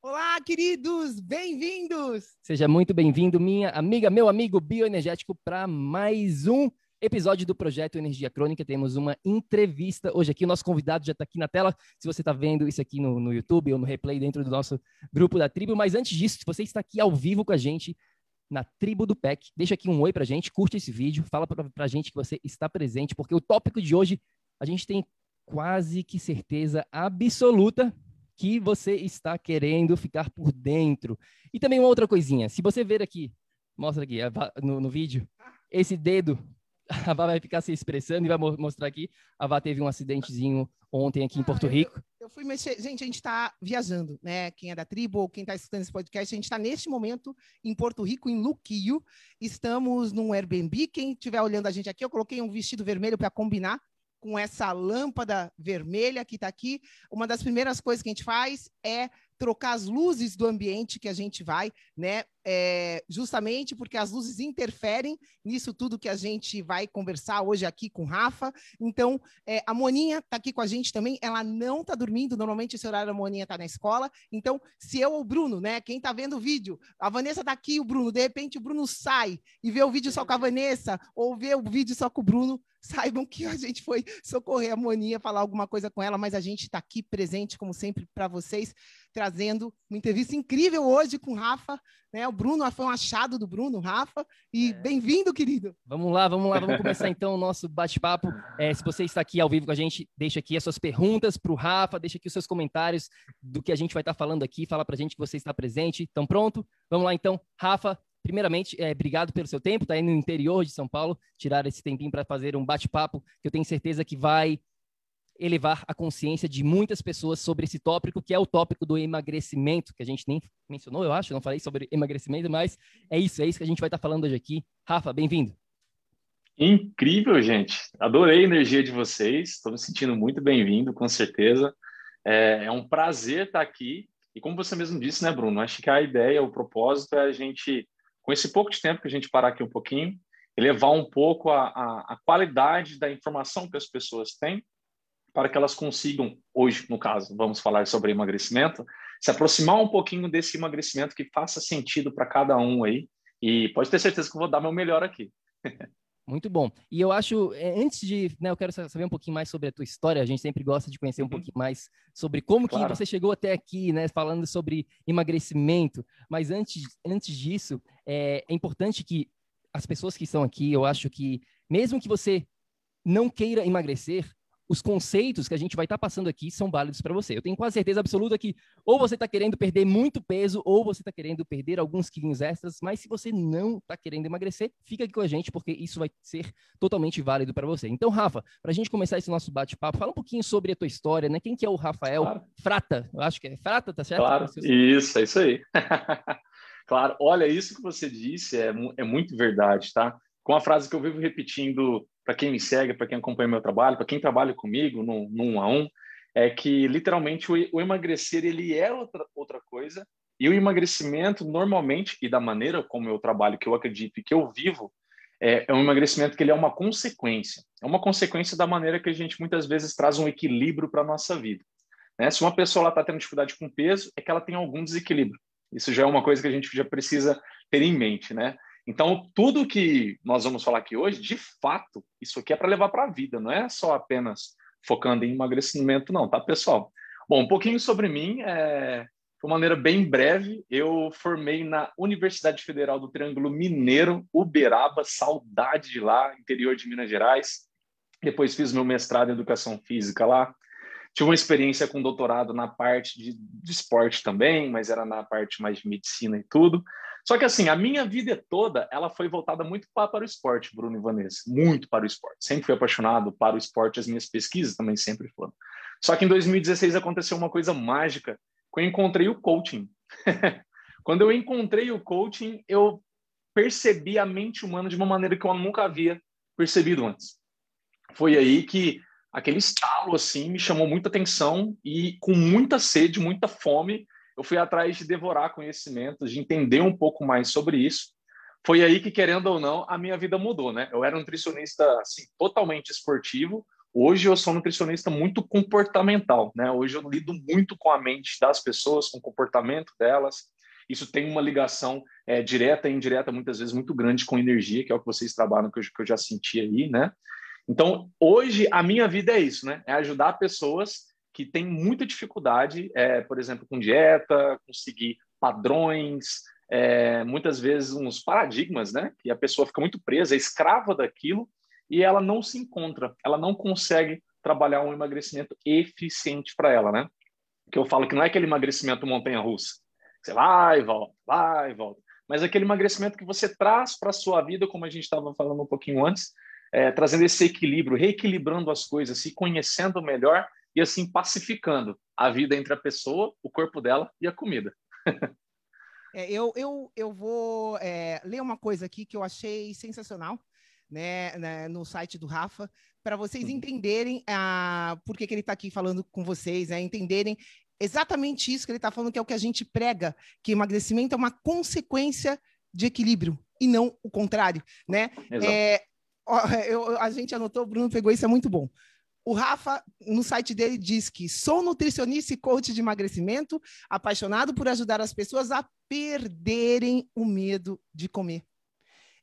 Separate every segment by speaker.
Speaker 1: Olá, queridos, bem-vindos!
Speaker 2: Seja muito bem-vindo, minha amiga, meu amigo bioenergético, para mais um episódio do Projeto Energia Crônica. Temos uma entrevista hoje aqui. O nosso convidado já está aqui na tela. Se você está vendo isso aqui no, no YouTube ou no replay dentro do nosso grupo da tribo. Mas antes disso, se você está aqui ao vivo com a gente na tribo do PEC, deixa aqui um oi para a gente, curte esse vídeo, fala para a gente que você está presente, porque o tópico de hoje a gente tem quase que certeza absoluta que você está querendo ficar por dentro. E também uma outra coisinha, se você ver aqui, mostra aqui no, no vídeo, esse dedo, a Vá vai ficar se expressando e vai mostrar aqui, a Vá teve um acidentezinho ontem aqui em Porto ah, Rico.
Speaker 1: Eu, eu, fui mexer, gente, a gente está viajando, né? Quem é da tribo ou quem está escutando esse podcast, a gente está neste momento em Porto Rico, em Luquio. Estamos num Airbnb. Quem estiver olhando a gente aqui, eu coloquei um vestido vermelho para combinar com essa lâmpada vermelha que está aqui, uma das primeiras coisas que a gente faz é trocar as luzes do ambiente que a gente vai, né? É, justamente porque as luzes interferem nisso tudo que a gente vai conversar hoje aqui com Rafa. Então, é, a Moninha está aqui com a gente também. Ela não está dormindo. Normalmente esse horário a Moninha está na escola. Então, se eu ou o Bruno, né? Quem está vendo o vídeo, a Vanessa está aqui, o Bruno. De repente o Bruno sai e vê o vídeo só com a Vanessa ou vê o vídeo só com o Bruno saibam que a gente foi socorrer a Moninha, falar alguma coisa com ela, mas a gente está aqui presente, como sempre, para vocês, trazendo uma entrevista incrível hoje com o Rafa. Né? O Bruno foi um achado do Bruno, Rafa. E é. bem-vindo, querido.
Speaker 2: Vamos lá, vamos lá, vamos começar então o nosso bate-papo. É, se você está aqui ao vivo com a gente, deixa aqui as suas perguntas para o Rafa, deixa aqui os seus comentários do que a gente vai estar falando aqui, fala para a gente que você está presente. Então, pronto? Vamos lá então. Rafa, primeiramente, é, obrigado pelo seu tempo, tá aí no interior de São Paulo, tirar esse tempinho para fazer um bate-papo que eu tenho certeza que vai elevar a consciência de muitas pessoas sobre esse tópico, que é o tópico do emagrecimento, que a gente nem mencionou, eu acho, não falei sobre emagrecimento, mas é isso, é isso que a gente vai estar falando hoje aqui. Rafa, bem-vindo.
Speaker 3: Incrível, gente. Adorei a energia de vocês. Estou me sentindo muito bem-vindo, com certeza. É, é, um prazer estar aqui. E como você mesmo disse, né, Bruno? Acho que a ideia, o propósito é a gente com esse pouco de tempo que a gente parar aqui um pouquinho, elevar um pouco a, a, a qualidade da informação que as pessoas têm para que elas consigam, hoje, no caso, vamos falar sobre emagrecimento, se aproximar um pouquinho desse emagrecimento que faça sentido para cada um aí. E pode ter certeza que eu vou dar meu melhor aqui.
Speaker 2: Muito bom. E eu acho, é, antes de, né, eu quero saber um pouquinho mais sobre a tua história. A gente sempre gosta de conhecer um uhum. pouquinho mais sobre como claro. que você chegou até aqui, né, falando sobre emagrecimento. Mas antes, antes disso, é, é importante que as pessoas que estão aqui, eu acho que mesmo que você não queira emagrecer, os conceitos que a gente vai estar tá passando aqui são válidos para você. Eu tenho quase certeza absoluta que ou você está querendo perder muito peso ou você está querendo perder alguns quilinhos extras, mas se você não está querendo emagrecer, fica aqui com a gente porque isso vai ser totalmente válido para você. Então, Rafa, para a gente começar esse nosso bate-papo, fala um pouquinho sobre a tua história, né? Quem que é o Rafael claro. Frata? Eu acho que é Frata, tá certo?
Speaker 3: Claro, isso, é isso aí. claro, olha, isso que você disse é, é muito verdade, tá? Com a frase que eu vivo repetindo para quem me segue, para quem acompanha meu trabalho, para quem trabalha comigo no, no um a um, é que literalmente o, o emagrecer ele é outra, outra coisa e o emagrecimento normalmente e da maneira como eu trabalho, que eu acredito e que eu vivo, é, é um emagrecimento que ele é uma consequência. É uma consequência da maneira que a gente muitas vezes traz um equilíbrio para a nossa vida. Né? Se uma pessoa está tendo dificuldade com peso, é que ela tem algum desequilíbrio. Isso já é uma coisa que a gente já precisa ter em mente, né? Então, tudo que nós vamos falar aqui hoje, de fato, isso aqui é para levar para a vida, não é só apenas focando em emagrecimento, não, tá, pessoal? Bom, um pouquinho sobre mim, é, de uma maneira bem breve, eu formei na Universidade Federal do Triângulo Mineiro, Uberaba, saudade de lá, interior de Minas Gerais. Depois fiz meu mestrado em Educação Física lá. Tive uma experiência com doutorado na parte de, de esporte também, mas era na parte mais de medicina e tudo. Só que assim, a minha vida toda, ela foi voltada muito para, o esporte, Bruno e Vanessa, muito para o esporte. Sempre fui apaixonado para o esporte, as minhas pesquisas também sempre foram. Só que em 2016 aconteceu uma coisa mágica, que eu encontrei o coaching. Quando eu encontrei o coaching, eu percebi a mente humana de uma maneira que eu nunca havia percebido antes. Foi aí que aquele estalo assim me chamou muita atenção e com muita sede, muita fome, eu fui atrás de devorar conhecimentos, de entender um pouco mais sobre isso. Foi aí que, querendo ou não, a minha vida mudou, né? Eu era um nutricionista assim, totalmente esportivo. Hoje eu sou um nutricionista muito comportamental, né? Hoje eu lido muito com a mente das pessoas, com o comportamento delas. Isso tem uma ligação é, direta e indireta, muitas vezes muito grande com energia, que é o que vocês trabalham, que eu, que eu já senti aí, né? Então, hoje a minha vida é isso, né? É ajudar pessoas que tem muita dificuldade, é, por exemplo, com dieta, conseguir padrões, é, muitas vezes uns paradigmas, né? Que a pessoa fica muito presa, é escrava daquilo e ela não se encontra, ela não consegue trabalhar um emagrecimento eficiente para ela, né? Que eu falo que não é aquele emagrecimento montanha-russa, você vai e volta, vai e volta, mas aquele emagrecimento que você traz para a sua vida, como a gente estava falando um pouquinho antes, é, trazendo esse equilíbrio, reequilibrando as coisas, se conhecendo melhor e assim pacificando a vida entre a pessoa, o corpo dela e a comida.
Speaker 1: é, eu, eu, eu vou é, ler uma coisa aqui que eu achei sensacional. Né, né, no site do Rafa, para vocês uhum. entenderem a, por que, que ele está aqui falando com vocês, né, entenderem exatamente isso que ele está falando, que é o que a gente prega, que emagrecimento é uma consequência de equilíbrio e não o contrário, né? É, ó, eu, a gente anotou, o Bruno pegou isso, é muito bom. O Rafa, no site dele, diz que sou nutricionista e coach de emagrecimento, apaixonado por ajudar as pessoas a perderem o medo de comer.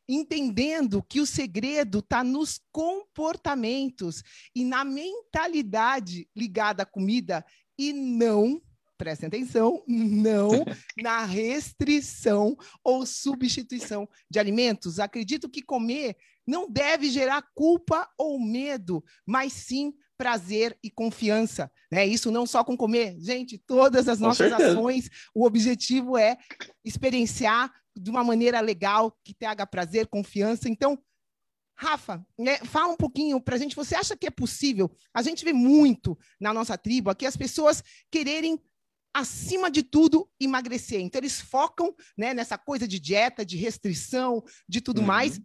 Speaker 1: Entendendo que o segredo está nos comportamentos e na mentalidade ligada à comida e não prestem atenção, não na restrição ou substituição de alimentos. Acredito que comer não deve gerar culpa ou medo, mas sim prazer e confiança. Né? Isso não só com comer. Gente, todas as com nossas certeza. ações, o objetivo é experienciar de uma maneira legal, que traga prazer, confiança. Então, Rafa, né, fala um pouquinho para a gente. Você acha que é possível? A gente vê muito na nossa tribo aqui as pessoas quererem acima de tudo, emagrecer. Então, eles focam né, nessa coisa de dieta, de restrição, de tudo uhum. mais,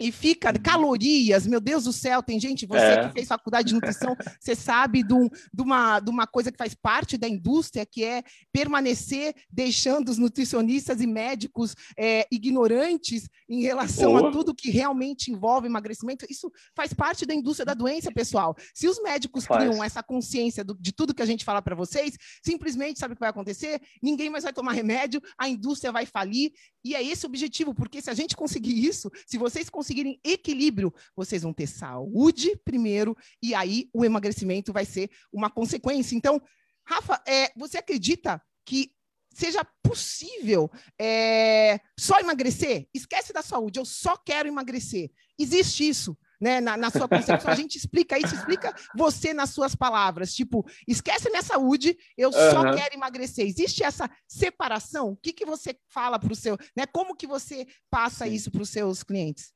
Speaker 1: e fica calorias, meu Deus do céu, tem gente, você é. que fez faculdade de nutrição, você sabe de, um, de, uma, de uma coisa que faz parte da indústria, que é permanecer deixando os nutricionistas e médicos é, ignorantes em relação oh. a tudo que realmente envolve emagrecimento. Isso faz parte da indústria da doença, pessoal. Se os médicos faz. criam essa consciência do, de tudo que a gente fala para vocês, simplesmente sabe o que vai acontecer? Ninguém mais vai tomar remédio, a indústria vai falir, e é esse o objetivo, porque se a gente conseguir isso, se vocês conseguirem equilíbrio, vocês vão ter saúde primeiro, e aí o emagrecimento vai ser uma consequência. Então, Rafa, é, você acredita que seja possível é, só emagrecer? Esquece da saúde, eu só quero emagrecer. Existe isso né, na, na, sua concepção. A gente explica isso, explica você nas suas palavras. Tipo, esquece minha saúde, eu só uhum. quero emagrecer. Existe essa separação? O que, que você fala para o seu, né? Como que você passa Sim. isso para os seus clientes?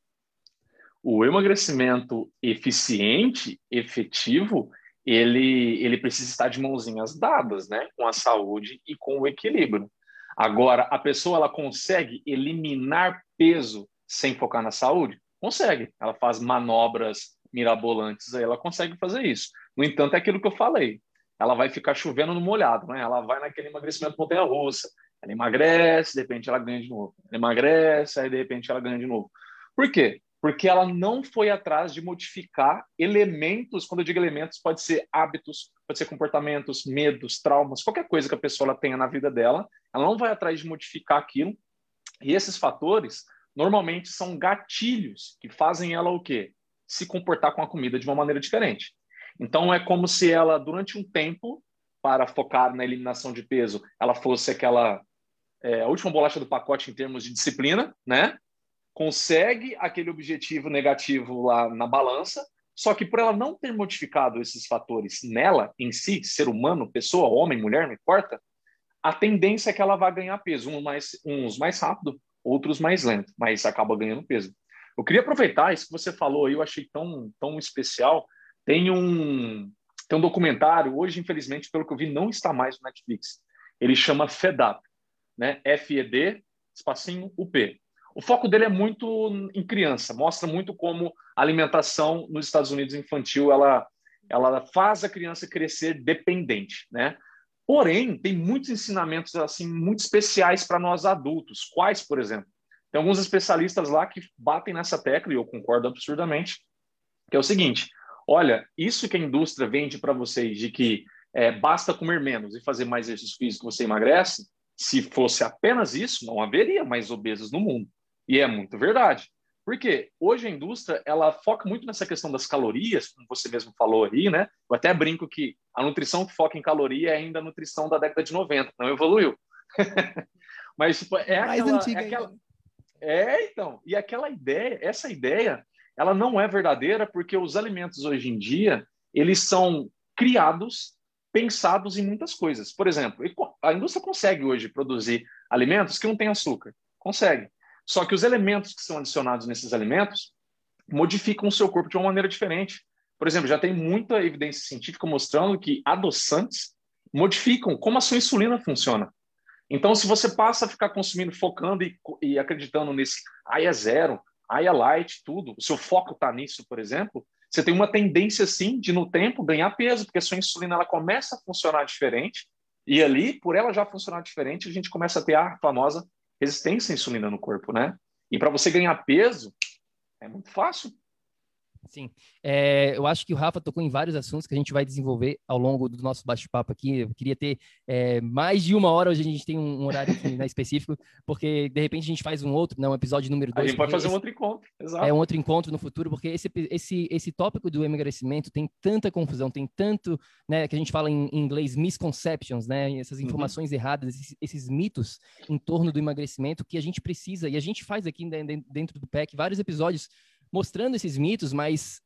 Speaker 3: O emagrecimento eficiente, efetivo, ele, ele precisa estar de mãozinhas dadas, né? Com a saúde e com o equilíbrio. Agora, a pessoa ela consegue eliminar peso sem focar na saúde? Consegue. Ela faz manobras mirabolantes aí, ela consegue fazer isso. No entanto, é aquilo que eu falei. Ela vai ficar chovendo no molhado, né? Ela vai naquele emagrecimento montanha-russa. Ela emagrece, de repente ela ganha de novo. Ela emagrece, aí de repente ela ganha de novo. Por quê? Porque ela não foi atrás de modificar elementos, quando eu digo elementos, pode ser hábitos, pode ser comportamentos, medos, traumas, qualquer coisa que a pessoa tenha na vida dela, ela não vai atrás de modificar aquilo. E esses fatores normalmente são gatilhos que fazem ela o quê? Se comportar com a comida de uma maneira diferente. Então é como se ela durante um tempo para focar na eliminação de peso, ela fosse aquela é, a última bolacha do pacote em termos de disciplina, né? Consegue aquele objetivo negativo lá na balança, só que por ela não ter modificado esses fatores nela, em si, ser humano, pessoa, homem, mulher, não importa, a tendência é que ela vá ganhar peso, uns mais, uns mais rápido, outros mais lento, mas acaba ganhando peso. Eu queria aproveitar isso que você falou eu achei tão, tão especial. Tem um, tem um documentário, hoje, infelizmente, pelo que eu vi, não está mais no Netflix. Ele chama FEDAP, né? F-E-D, espacinho, U-P. O foco dele é muito em criança, mostra muito como a alimentação nos Estados Unidos infantil ela, ela faz a criança crescer dependente, né? Porém, tem muitos ensinamentos assim muito especiais para nós adultos. Quais, por exemplo? Tem alguns especialistas lá que batem nessa tecla e eu concordo absurdamente, que é o seguinte: olha, isso que a indústria vende para vocês de que é, basta comer menos e fazer mais exercício físico você emagrece, se fosse apenas isso, não haveria mais obesos no mundo. E é muito verdade. Porque hoje a indústria ela foca muito nessa questão das calorias, como você mesmo falou aí, né? Eu até brinco que a nutrição que foca em caloria é ainda a nutrição da década de 90, não evoluiu. Mas tipo, é Mais aquela, antiga é, aquela... é então, e aquela ideia, essa ideia, ela não é verdadeira porque os alimentos hoje em dia, eles são criados, pensados em muitas coisas. Por exemplo, a indústria consegue hoje produzir alimentos que não têm açúcar. Consegue. Só que os elementos que são adicionados nesses alimentos modificam o seu corpo de uma maneira diferente. Por exemplo, já tem muita evidência científica mostrando que adoçantes modificam como a sua insulina funciona. Então, se você passa a ficar consumindo, focando e, e acreditando nesse ai é zero, ai é light, tudo, o seu foco está nisso, por exemplo, você tem uma tendência, sim, de no tempo ganhar peso, porque a sua insulina ela começa a funcionar diferente, e ali, por ela já funcionar diferente, a gente começa a ter a famosa resistência à insulina no corpo, né? E para você ganhar peso, é muito fácil.
Speaker 2: Sim, é, eu acho que o Rafa tocou em vários assuntos que a gente vai desenvolver ao longo do nosso bate-papo aqui. Eu queria ter é, mais de uma hora, hoje a gente tem um, horário né, específico, porque de repente a gente faz um outro, né, um episódio número dois.
Speaker 3: A gente pode fazer esse, um outro encontro, exato.
Speaker 2: É um outro encontro no futuro, porque esse, esse, esse tópico do emagrecimento tem tanta confusão, tem tanto, né, que a gente fala em, em inglês, misconceptions, né, essas uhum. informações uhum. erradas, esses, esses, mitos em torno do emagrecimento que a gente precisa, e a gente faz aqui dentro do PEC vários episódios mostrando esses mitos, mas,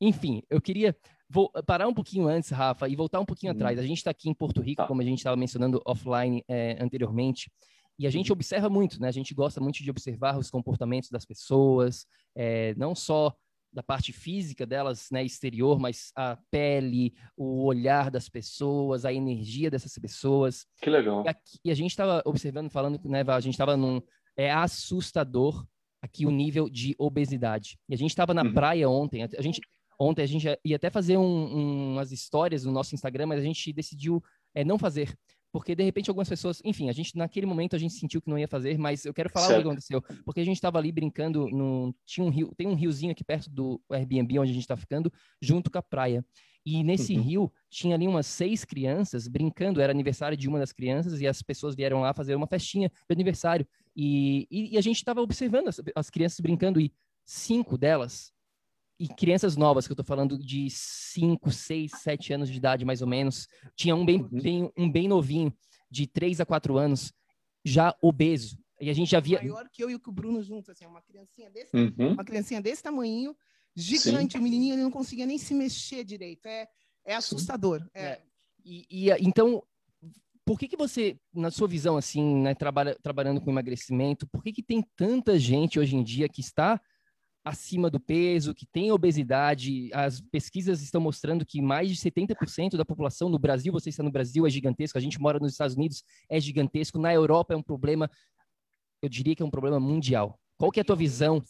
Speaker 2: enfim, eu queria vou parar um pouquinho antes, Rafa, e voltar um pouquinho uhum. atrás. A gente está aqui em Porto Rico, tá. como a gente estava mencionando offline é, anteriormente, e a gente uhum. observa muito, né? A gente gosta muito de observar os comportamentos das pessoas, é, não só da parte física delas, né, exterior, mas a pele, o olhar das pessoas, a energia dessas pessoas.
Speaker 3: Que legal.
Speaker 2: E, aqui, e a gente estava observando, falando, né, a gente estava num é assustador aqui o nível de obesidade. E a gente estava na uhum. praia ontem, a gente ontem a gente ia até fazer um, um, umas histórias no nosso Instagram, mas a gente decidiu é, não fazer, porque de repente algumas pessoas, enfim, a gente naquele momento a gente sentiu que não ia fazer, mas eu quero falar certo. o que aconteceu, porque a gente estava ali brincando, no, tinha um rio, tem um riozinho aqui perto do Airbnb onde a gente está ficando, junto com a praia. E nesse uhum. rio tinha ali umas seis crianças brincando, era aniversário de uma das crianças e as pessoas vieram lá fazer uma festinha de aniversário. E, e, e a gente estava observando as, as, crianças brincando e cinco delas, e crianças novas, que eu estou falando de cinco, seis, sete anos de idade mais ou menos, tinha um bem, uhum. bem, um bem novinho, de três a quatro anos, já obeso. E a gente já via.
Speaker 1: Maior que eu e o Bruno juntos, assim, uma criancinha desse, uhum. uma criancinha desse tamanho, gigante, Sim. o menininho ele não conseguia nem se mexer direito. É, é assustador. É. É.
Speaker 2: E, e, então, por que, que você, na sua visão, assim, né, trabalha, trabalhando com emagrecimento, por que, que tem tanta gente hoje em dia que está acima do peso, que tem obesidade? As pesquisas estão mostrando que mais de 70% da população no Brasil, você está no Brasil, é gigantesco, a gente mora nos Estados Unidos, é gigantesco, na Europa é um problema, eu diria que é um problema mundial. Qual que é a tua visão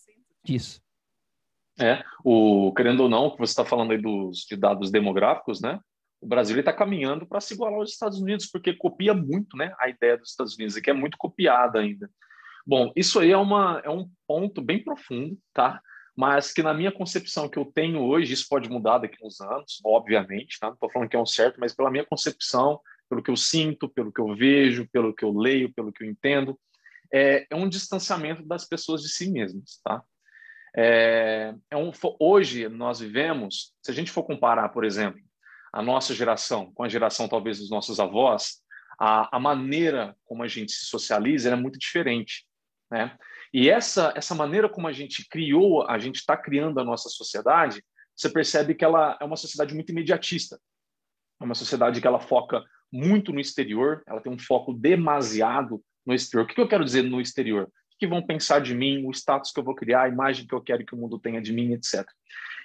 Speaker 2: disso?
Speaker 3: É, o, querendo ou não, que você está falando aí dos de dados demográficos, né? O Brasil está caminhando para se igualar aos Estados Unidos, porque copia muito, né? A ideia dos Estados Unidos, que é muito copiada ainda. Bom, isso aí é, uma, é um ponto bem profundo, tá? mas que na minha concepção que eu tenho hoje, isso pode mudar daqui a uns anos, obviamente, tá? não estou falando que é um certo, mas pela minha concepção, pelo que eu sinto, pelo que eu vejo, pelo que eu leio, pelo que eu entendo, é, é um distanciamento das pessoas de si mesmas, tá? É, é um, hoje nós vivemos, se a gente for comparar, por exemplo, a nossa geração com a geração talvez dos nossos avós, a, a maneira como a gente se socializa é muito diferente, né? E essa essa maneira como a gente criou, a gente está criando a nossa sociedade, você percebe que ela é uma sociedade muito imediatista, é uma sociedade que ela foca muito no exterior, ela tem um foco demasiado no exterior. O que eu quero dizer no exterior? Que vão pensar de mim, o status que eu vou criar, a imagem que eu quero que o mundo tenha de mim, etc.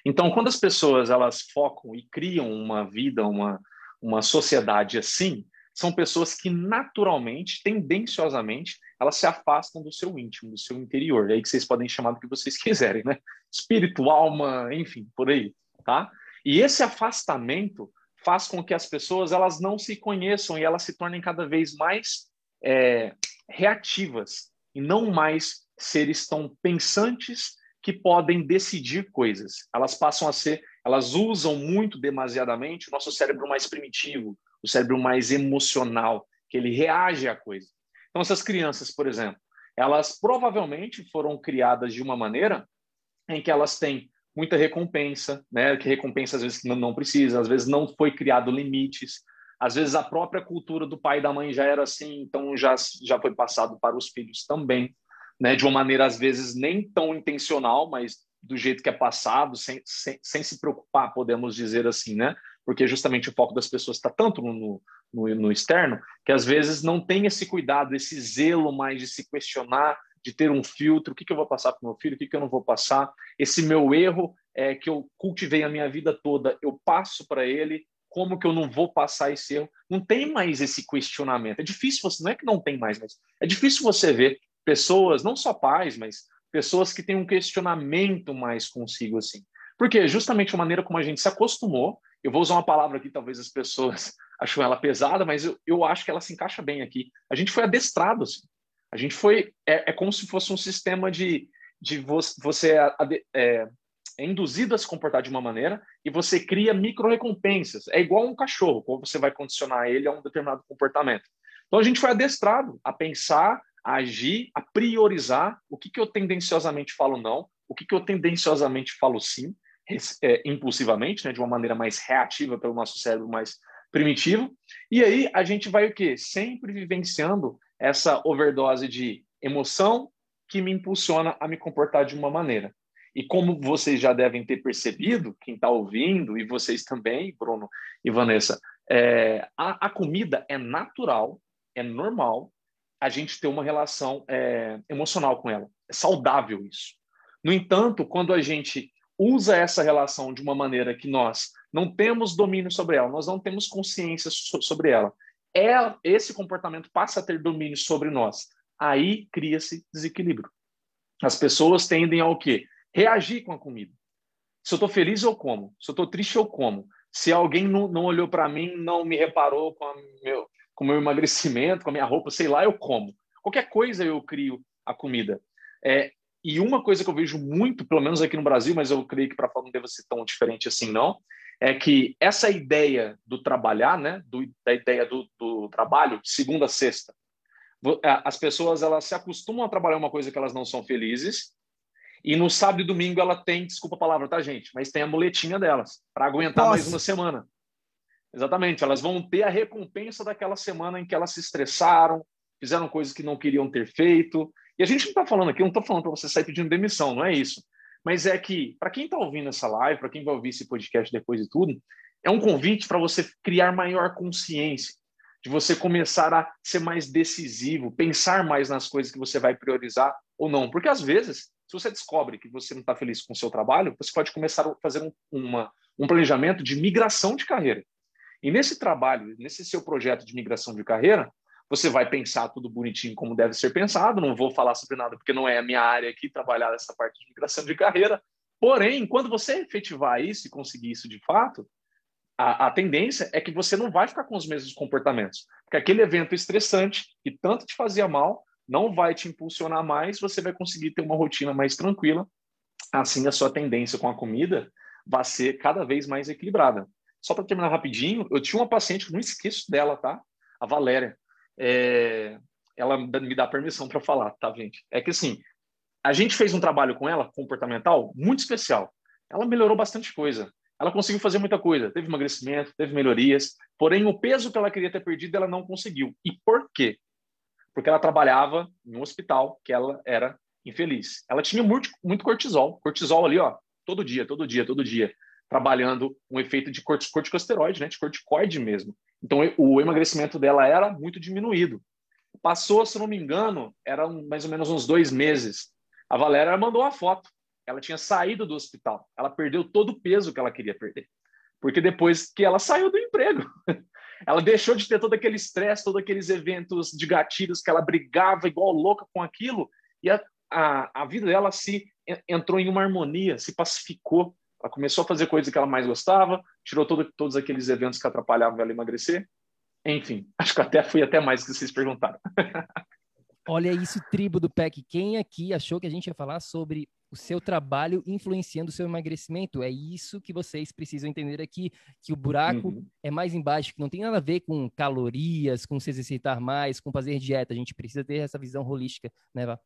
Speaker 3: Então, quando as pessoas elas focam e criam uma vida, uma, uma sociedade assim, são pessoas que naturalmente, tendenciosamente, elas se afastam do seu íntimo, do seu interior. É aí que vocês podem chamar do que vocês quiserem, né? Espírito, alma, enfim, por aí, tá? E esse afastamento faz com que as pessoas elas não se conheçam e elas se tornem cada vez mais é, reativas e não mais seres tão pensantes que podem decidir coisas. Elas passam a ser, elas usam muito demasiadamente o nosso cérebro mais primitivo, o cérebro mais emocional, que ele reage à coisa. Então, essas crianças, por exemplo, elas provavelmente foram criadas de uma maneira em que elas têm muita recompensa, né? Que recompensa às vezes não precisa, às vezes não foi criado limites, às vezes a própria cultura do pai e da mãe já era assim, então já, já foi passado para os filhos também, né? de uma maneira às vezes nem tão intencional, mas do jeito que é passado, sem, sem, sem se preocupar, podemos dizer assim, né? Porque justamente o foco das pessoas está tanto no, no, no externo, que às vezes não tem esse cuidado, esse zelo mais de se questionar, de ter um filtro, o que, que eu vou passar para o meu filho, o que, que eu não vou passar, esse meu erro é, que eu cultivei a minha vida toda, eu passo para ele, como que eu não vou passar esse erro? Não tem mais esse questionamento. É difícil você, não é que não tem mais, mas é difícil você ver pessoas, não só pais, mas pessoas que têm um questionamento mais consigo assim. Porque justamente a maneira como a gente se acostumou, eu vou usar uma palavra aqui, talvez as pessoas acham ela pesada, mas eu, eu acho que ela se encaixa bem aqui. A gente foi adestrado, assim. A gente foi, é, é como se fosse um sistema de, de você, você é, é induzido a se comportar de uma maneira e você cria micro-recompensas. É igual um cachorro, como você vai condicionar ele a um determinado comportamento. Então a gente foi adestrado a pensar, a agir, a priorizar o que, que eu tendenciosamente falo não, o que, que eu tendenciosamente falo sim, é, impulsivamente, né, de uma maneira mais reativa pelo nosso cérebro mais primitivo. E aí a gente vai o quê? Sempre vivenciando essa overdose de emoção que me impulsiona a me comportar de uma maneira. E como vocês já devem ter percebido, quem está ouvindo, e vocês também, Bruno e Vanessa, é, a, a, comida é natural, é normal a gente ter uma relação é, emocional com ela. É saudável isso. No entanto, quando a gente usa essa relação de uma maneira que nós não temos domínio sobre ela, nós não temos consciência so sobre ela, é, esse comportamento passa a ter domínio sobre nós. Aí cria-se desequilíbrio. As pessoas tendem ao quê? Reagir com a comida. Se eu estou feliz, eu como. Se eu estou triste, eu como. Se alguém não, não olhou para mim, não me reparou com, meu, com o meu emagrecimento, com a minha roupa, sei lá, eu como. Qualquer coisa eu crio a comida. É, e uma coisa que eu vejo muito, pelo menos aqui no Brasil, mas eu creio que para fora não deve ser tão diferente assim, não, é que essa ideia do trabalhar, né, do, da ideia do, do trabalho, segunda a sexta, as pessoas elas se acostumam a trabalhar uma coisa que elas não são felizes e no sábado e domingo ela tem, desculpa a palavra, tá, gente? Mas tem a muletinha delas para aguentar Nossa. mais uma semana. Exatamente, elas vão ter a recompensa daquela semana em que elas se estressaram, fizeram coisas que não queriam ter feito. E a gente não está falando aqui, não estou falando para você sair pedindo demissão, não é isso. Mas é que, para quem está ouvindo essa live, para quem vai ouvir esse podcast depois de tudo, é um convite para você criar maior consciência, de você começar a ser mais decisivo, pensar mais nas coisas que você vai priorizar ou não. Porque às vezes se você descobre que você não está feliz com o seu trabalho, você pode começar a fazer um, uma, um planejamento de migração de carreira. E nesse trabalho, nesse seu projeto de migração de carreira, você vai pensar tudo bonitinho como deve ser pensado. Não vou falar sobre nada porque não é a minha área aqui trabalhar essa parte de migração de carreira. Porém, quando você efetivar isso e conseguir isso de fato, a, a, tendência é que você não vai ficar com os mesmos comportamentos. Porque aquele evento estressante que tanto te fazia mal não vai te impulsionar mais, você vai conseguir ter uma rotina mais tranquila assim a sua tendência com a comida vai ser cada vez mais equilibrada. Só para terminar rapidinho, eu tinha uma paciente que não esqueço dela, tá? A Valéria. É... Ela me dá permissão para falar, tá, gente? É que assim, a gente fez um trabalho com ela, comportamental, muito especial. Ela melhorou bastante coisa. Ela conseguiu fazer muita coisa. Teve emagrecimento, teve melhorias. Porém, o peso que ela queria ter perdido, ela não conseguiu. E por quê? Porque ela trabalhava em um hospital que ela era infeliz. Ela tinha muito, muito cortisol. Cortisol ali, ó, todo dia, todo dia, todo dia. Trabalhando um efeito de corticosteroide, né? De corticoide mesmo. Então, o emagrecimento dela era muito diminuído. Passou, se não me engano, eram mais ou menos uns dois meses. A Valéria mandou a foto. Ela tinha saído do hospital. Ela perdeu todo o peso que ela queria perder. Porque depois que ela saiu do emprego, ela deixou de ter todo aquele estresse, todos aqueles eventos de gatilhos que ela brigava igual louca com aquilo, e a, a, a vida dela se entrou em uma harmonia, se pacificou. Ela começou a fazer coisas que ela mais gostava, tirou todo, todos aqueles eventos que atrapalhavam ela emagrecer. Enfim, acho que até fui até mais que vocês perguntaram.
Speaker 2: Olha isso, tribo do PEC. Quem aqui achou que a gente ia falar sobre o seu trabalho influenciando o seu emagrecimento? É isso que vocês precisam entender aqui, que o buraco uhum. é mais embaixo, que não tem nada a ver com calorias, com se exercitar mais, com fazer dieta. A gente precisa ter essa visão holística, né, Vá?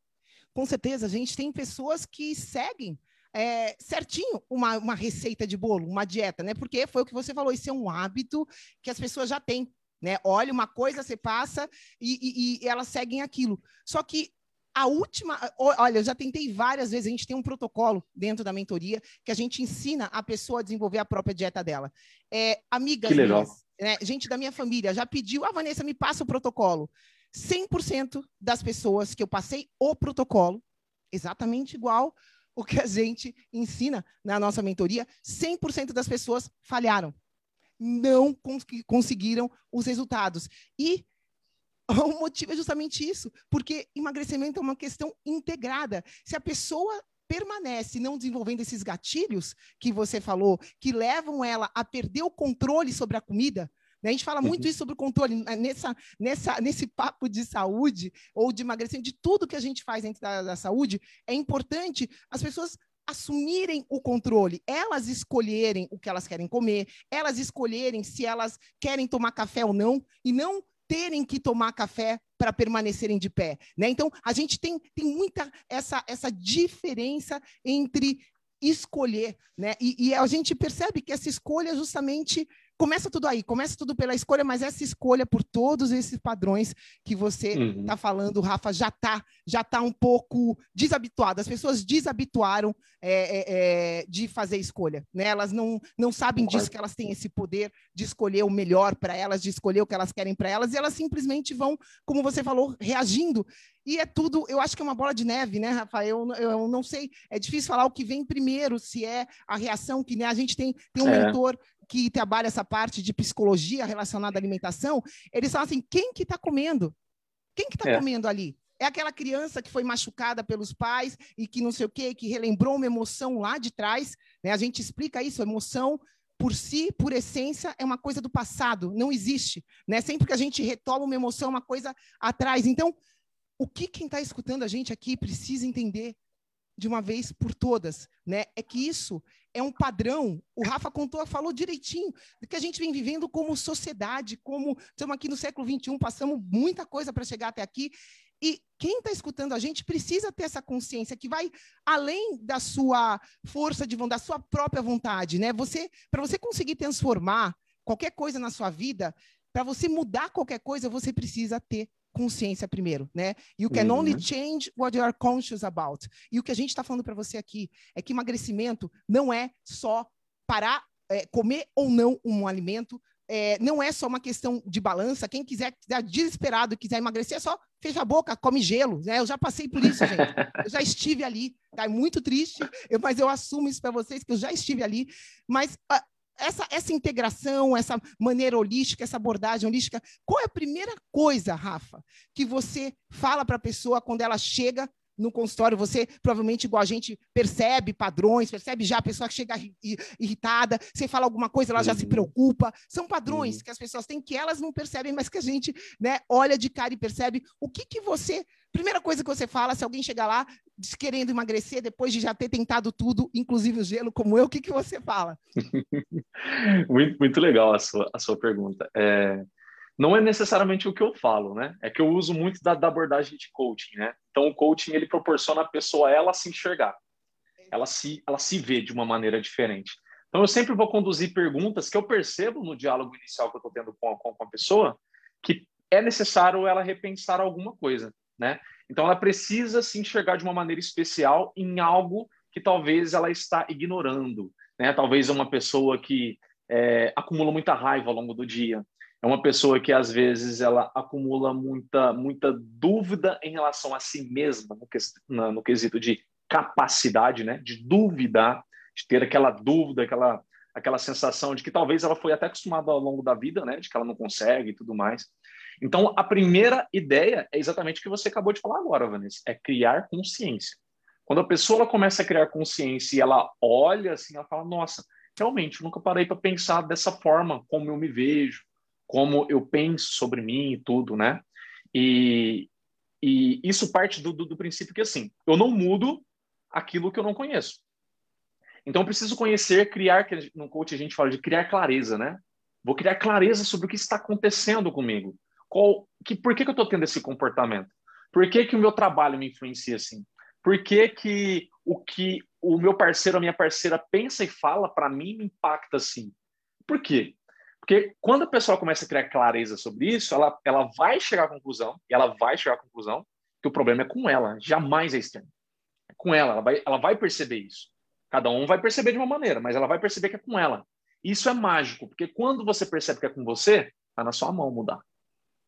Speaker 1: Com certeza, a gente tem pessoas que seguem é, certinho uma, uma receita de bolo, uma dieta, né? Porque foi o que você falou, isso é um hábito que as pessoas já têm. Né? Olha uma coisa, você passa e, e, e elas seguem aquilo. Só que a última, olha, eu já tentei várias vezes, a gente tem um protocolo dentro da mentoria que a gente ensina a pessoa a desenvolver a própria dieta dela. É, amigas minhas, né, gente da minha família já pediu, ah, Vanessa, me passa o protocolo. 100% das pessoas que eu passei o protocolo, exatamente igual o que a gente ensina na nossa mentoria, 100% das pessoas falharam não cons conseguiram os resultados. E o motivo é justamente isso, porque emagrecimento é uma questão integrada. Se a pessoa permanece não desenvolvendo esses gatilhos que você falou, que levam ela a perder o controle sobre a comida, né? a gente fala muito uhum. isso sobre o controle, né? nessa, nessa, nesse papo de saúde ou de emagrecimento, de tudo que a gente faz dentro da, da saúde, é importante as pessoas assumirem o controle, elas escolherem o que elas querem comer, elas escolherem se elas querem tomar café ou não, e não terem que tomar café para permanecerem de pé. Né? Então, a gente tem, tem muita essa, essa diferença entre escolher, né? E, e, a gente percebe que essa escolha justamente começa tudo aí, começa tudo pela escolha, mas essa escolha por todos esses padrões que você está uhum. Tá falando, Rafa, já está já tá um pouco desabituado. As pessoas desabituaram é, é, é, de fazer escolha. Né? Elas não, não sabem disso, que elas têm esse poder de escolher o melhor para elas, de escolher o que elas querem para elas, e elas simplesmente vão, como você falou, reagindo. E é tudo, eu acho que é uma bola de neve, né, Rafael? Eu, eu não sei, é difícil falar o que vem primeiro, se é a reação que né, a gente tem, tem um é. mentor que trabalha essa parte de psicologia relacionada à alimentação, eles falam assim: quem que está comendo? Quem que está é. comendo ali? É aquela criança que foi machucada pelos pais e que não sei o quê, que relembrou uma emoção lá de trás. Né? A gente explica isso, emoção por si, por essência, é uma coisa do passado, não existe. Né? Sempre que a gente retoma uma emoção, é uma coisa atrás. Então, o que quem está escutando a gente aqui precisa entender de uma vez por todas, né? É que isso é um padrão. O Rafa contou, falou direitinho do que a gente vem vivendo como sociedade, como estamos aqui no século XXI, passamos muita coisa para chegar até aqui. E quem está escutando a gente precisa ter essa consciência que vai além da sua força de vontade, da sua própria vontade, né? Você, para você conseguir transformar qualquer coisa na sua vida, para você mudar qualquer coisa, você precisa ter consciência primeiro, né? You can uhum. only change what you are conscious about. E o que a gente está falando para você aqui é que emagrecimento não é só parar, é, comer ou não um alimento, é, não é só uma questão de balança. Quem quiser, quiser desesperado, quiser emagrecer, é só fecha a boca, come gelo. Né? Eu já passei por isso, gente. Eu já estive ali. Tá? É muito triste, eu, mas eu assumo isso para vocês, que eu já estive ali. Mas uh, essa, essa integração, essa maneira holística, essa abordagem holística, qual é a primeira coisa, Rafa, que você fala para a pessoa quando ela chega no consultório, você provavelmente, igual a gente, percebe padrões, percebe já a pessoa que chega irritada, você fala alguma coisa, ela já se uhum. preocupa. São padrões uhum. que as pessoas têm que elas não percebem, mas que a gente né, olha de cara e percebe. O que, que você. Primeira coisa que você fala, se alguém chegar lá querendo emagrecer, depois de já ter tentado tudo, inclusive o gelo, como eu, o que, que você fala?
Speaker 3: muito, muito legal a sua, a sua pergunta. É não é necessariamente o que eu falo, né? É que eu uso muito da, da, abordagem de coaching, né? Então, o coaching ele proporciona a pessoa ela se enxergar, ela se, ela se vê de uma maneira diferente. Então, eu sempre vou conduzir perguntas que eu percebo no diálogo inicial que eu estou tendo com a, com a pessoa que é necessário ela repensar alguma coisa, né? Então, ela precisa se enxergar de uma maneira especial em algo que talvez ela está ignorando, né? Talvez uma pessoa que é, acumula muita raiva ao longo do dia, é uma pessoa que às vezes ela acumula muita muita dúvida em relação a si mesma no, que, no, no quesito de capacidade, né, de duvidar, de ter aquela dúvida, aquela aquela sensação de que talvez ela foi até acostumada ao longo da vida, né, de que ela não consegue e tudo mais. Então, a primeira ideia é exatamente o que você acabou de falar agora, Vanessa, é criar consciência. Quando a pessoa começa a criar consciência e ela olha assim, ela fala: "Nossa, realmente, eu nunca parei para pensar dessa forma como eu me vejo, como eu penso sobre mim e tudo, né? E, e isso parte do, do, do, princípio que, assim, eu não mudo aquilo que eu não conheço. Então, eu preciso conhecer, criar, que no coach a gente fala de criar clareza, né? Vou criar clareza sobre o que está acontecendo comigo. Qual, que, por que, que eu estou tendo esse comportamento? Por que, que o meu trabalho me influencia assim? Por que, que o que o meu parceiro, a minha parceira pensa e fala para mim me impacta assim? Por quê? Porque quando a pessoa começa a criar clareza sobre isso, ela, ela vai chegar à conclusão, e ela vai chegar à conclusão que o problema é com ela, jamais é externo. É com ela, ela vai, ela vai perceber isso. Cada um vai perceber de uma maneira, mas ela vai perceber que é com ela. Isso é mágico, porque quando você percebe que é com você, está na sua mão mudar.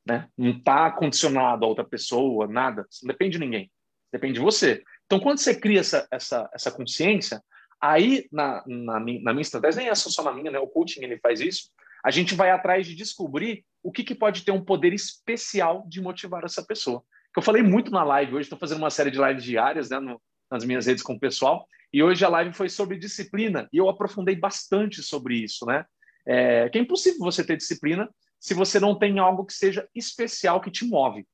Speaker 3: Né? Não está condicionado a outra pessoa, nada. Não depende de ninguém. Depende de você. Então, quando você cria essa, essa, essa consciência, aí na, na, na minha estratégia, nem é só na minha, né? o coaching ele faz isso, a gente vai atrás de descobrir o que, que pode ter um poder especial de motivar essa pessoa. Que eu falei muito na live hoje, estou fazendo uma série de lives diárias né, no, nas minhas redes com o pessoal, e hoje a live foi sobre disciplina, e eu aprofundei bastante sobre isso, né? É, que é impossível você ter disciplina se você não tem algo que seja especial que te move.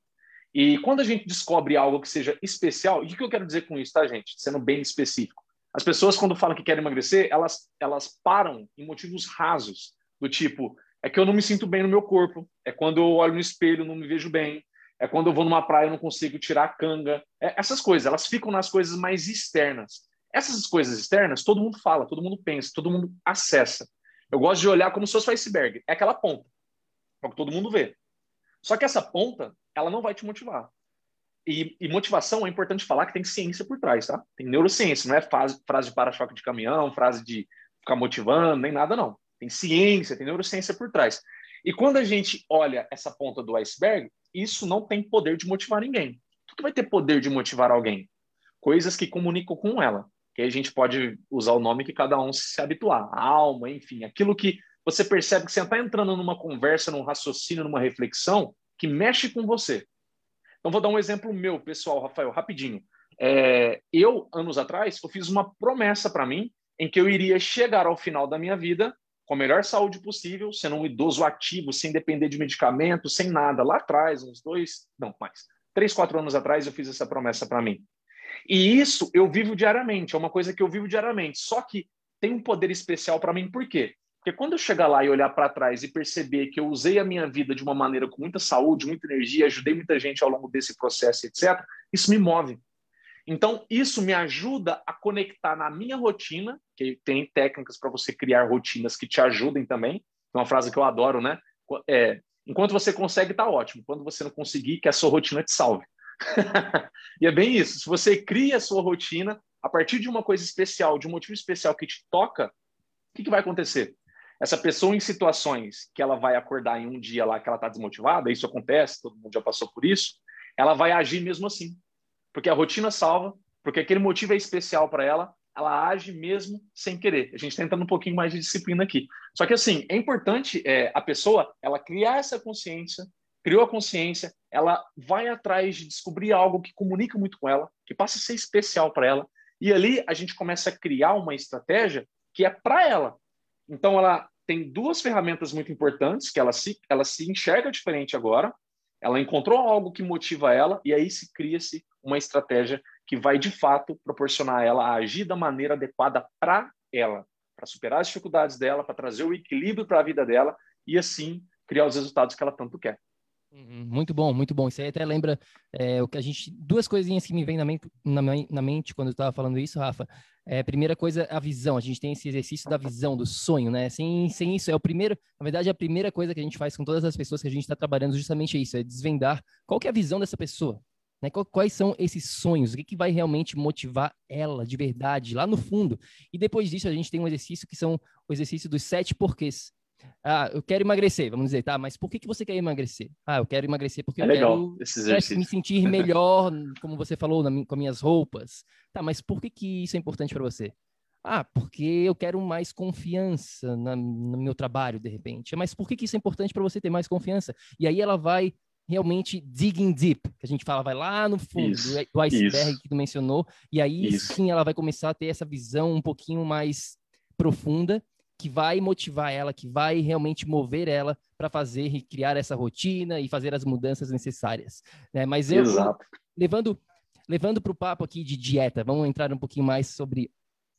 Speaker 3: E quando a gente descobre algo que seja especial, e o que eu quero dizer com isso, tá, gente? Sendo bem específico. As pessoas, quando falam que querem emagrecer, elas, elas param em motivos rasos do tipo, é que eu não me sinto bem no meu corpo, é quando eu olho no espelho não me vejo bem, é quando eu vou numa praia e não consigo tirar a canga. É, essas coisas, elas ficam nas coisas mais externas. Essas coisas externas, todo mundo fala, todo mundo pensa, todo mundo acessa. Eu gosto de olhar como se fosse o iceberg, é aquela ponta, é o que todo mundo vê. Só que essa ponta, ela não vai te motivar. E, e, motivação é importante falar que tem ciência por trás, tá? Tem neurociência, não é frase, frase de para-choque de caminhão, frase de ficar motivando, nem nada, não tem ciência, tem neurociência por trás. E quando a gente olha essa ponta do iceberg, isso não tem poder de motivar ninguém. O que vai ter poder de motivar alguém? Coisas que comunicam com ela. Que aí a gente pode usar o nome que cada um se habituar. A alma, enfim, aquilo que você percebe que você está entrando numa conversa, num raciocínio, numa reflexão que mexe com você. Então, vou dar um exemplo meu, pessoal, Rafael, rapidinho. É, eu, anos atrás, eu fiz uma promessa para mim em que eu iria chegar ao final da minha vida com a melhor saúde possível, sendo um idoso ativo, sem depender de medicamento, sem nada. Lá atrás, uns dois, não, mais, três, quatro anos atrás, eu fiz essa promessa para mim. E isso eu vivo diariamente, é uma coisa que eu vivo diariamente. Só que tem um poder especial para mim, por quê? Porque quando eu chegar lá e olhar para trás e perceber que eu usei a minha vida de uma maneira com muita saúde, muita energia, ajudei muita gente ao longo desse processo, etc., isso me move. Então, isso me ajuda a conectar na minha rotina, que tem técnicas para você criar rotinas que te ajudem também. É uma frase que eu adoro, né? É, enquanto você consegue, está ótimo. Quando você não conseguir, que a sua rotina te salve. e é bem isso. Se você cria a sua rotina a partir de uma coisa especial, de um motivo especial que te toca, o que, que vai acontecer? Essa pessoa em situações que ela vai acordar em um dia lá que ela está desmotivada, isso acontece, todo mundo já passou por isso, ela vai agir mesmo assim porque a rotina salva, porque aquele motivo é especial para ela, ela age mesmo sem querer. A gente está entrando um pouquinho mais de disciplina aqui. Só que assim, é importante é, a pessoa ela criar essa consciência, criou a consciência, ela vai atrás de descobrir algo que comunica muito com ela, que passa a ser especial para ela, e ali a gente começa a criar uma estratégia que é para ela. Então ela tem duas ferramentas muito importantes, que ela se, ela se enxerga diferente agora, ela encontrou algo que motiva ela, e aí se cria-se uma estratégia que vai de fato proporcionar a ela a agir da maneira adequada para ela, para superar as dificuldades dela, para trazer o equilíbrio para a vida dela e assim criar os resultados que ela tanto quer.
Speaker 2: Uhum, muito bom, muito bom. Isso aí até lembra é, o que a gente. Duas coisinhas que me vêm na, mente, na, na mente quando eu estava falando isso, Rafa. É, primeira coisa, a visão. A gente tem esse exercício da visão, do sonho, né? Sem, sem isso, é o primeiro. Na verdade, é a primeira coisa que a gente faz com todas as pessoas que a gente está trabalhando justamente isso: é desvendar qual que é a visão dessa pessoa. Né? Quais são esses sonhos? O que, que vai realmente motivar ela de verdade, lá no fundo? E depois disso, a gente tem um exercício que são o exercício dos sete porquês. Ah, eu quero emagrecer, vamos dizer, tá? Mas por que, que você quer emagrecer? Ah, eu quero emagrecer porque é eu legal, quero me sentir melhor, como você falou, na, com minhas roupas. Tá, mas por que, que isso é importante para você? Ah, porque eu quero mais confiança na, no meu trabalho, de repente. Mas por que, que isso é importante para você ter mais confiança? E aí ela vai realmente digging deep, que a gente fala, vai lá no fundo isso, do iceberg isso. que tu mencionou, e aí isso. sim ela vai começar a ter essa visão um pouquinho mais profunda que vai motivar ela, que vai realmente mover ela para fazer e criar essa rotina e fazer as mudanças necessárias. Né? Mas eu, Exato. levando levando para o papo aqui de dieta, vamos entrar um pouquinho mais sobre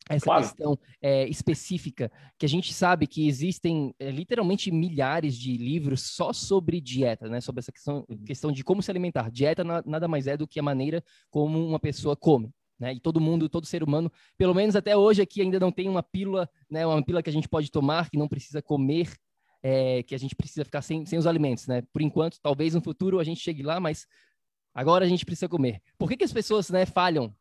Speaker 2: essa claro. questão é, específica, que a gente sabe que existem é, literalmente milhares de livros só sobre dieta, né? Sobre essa questão, uhum. questão de como se alimentar. Dieta na, nada mais é do que a maneira como uma pessoa come. Né? E todo mundo, todo ser humano, pelo menos até hoje aqui ainda não tem uma pílula, né? Uma pílula que a gente pode tomar, que não precisa comer, é, que a gente precisa ficar sem, sem os alimentos, né? Por enquanto, talvez no futuro a gente chegue lá, mas agora a gente precisa comer. Por que, que as pessoas, né, falham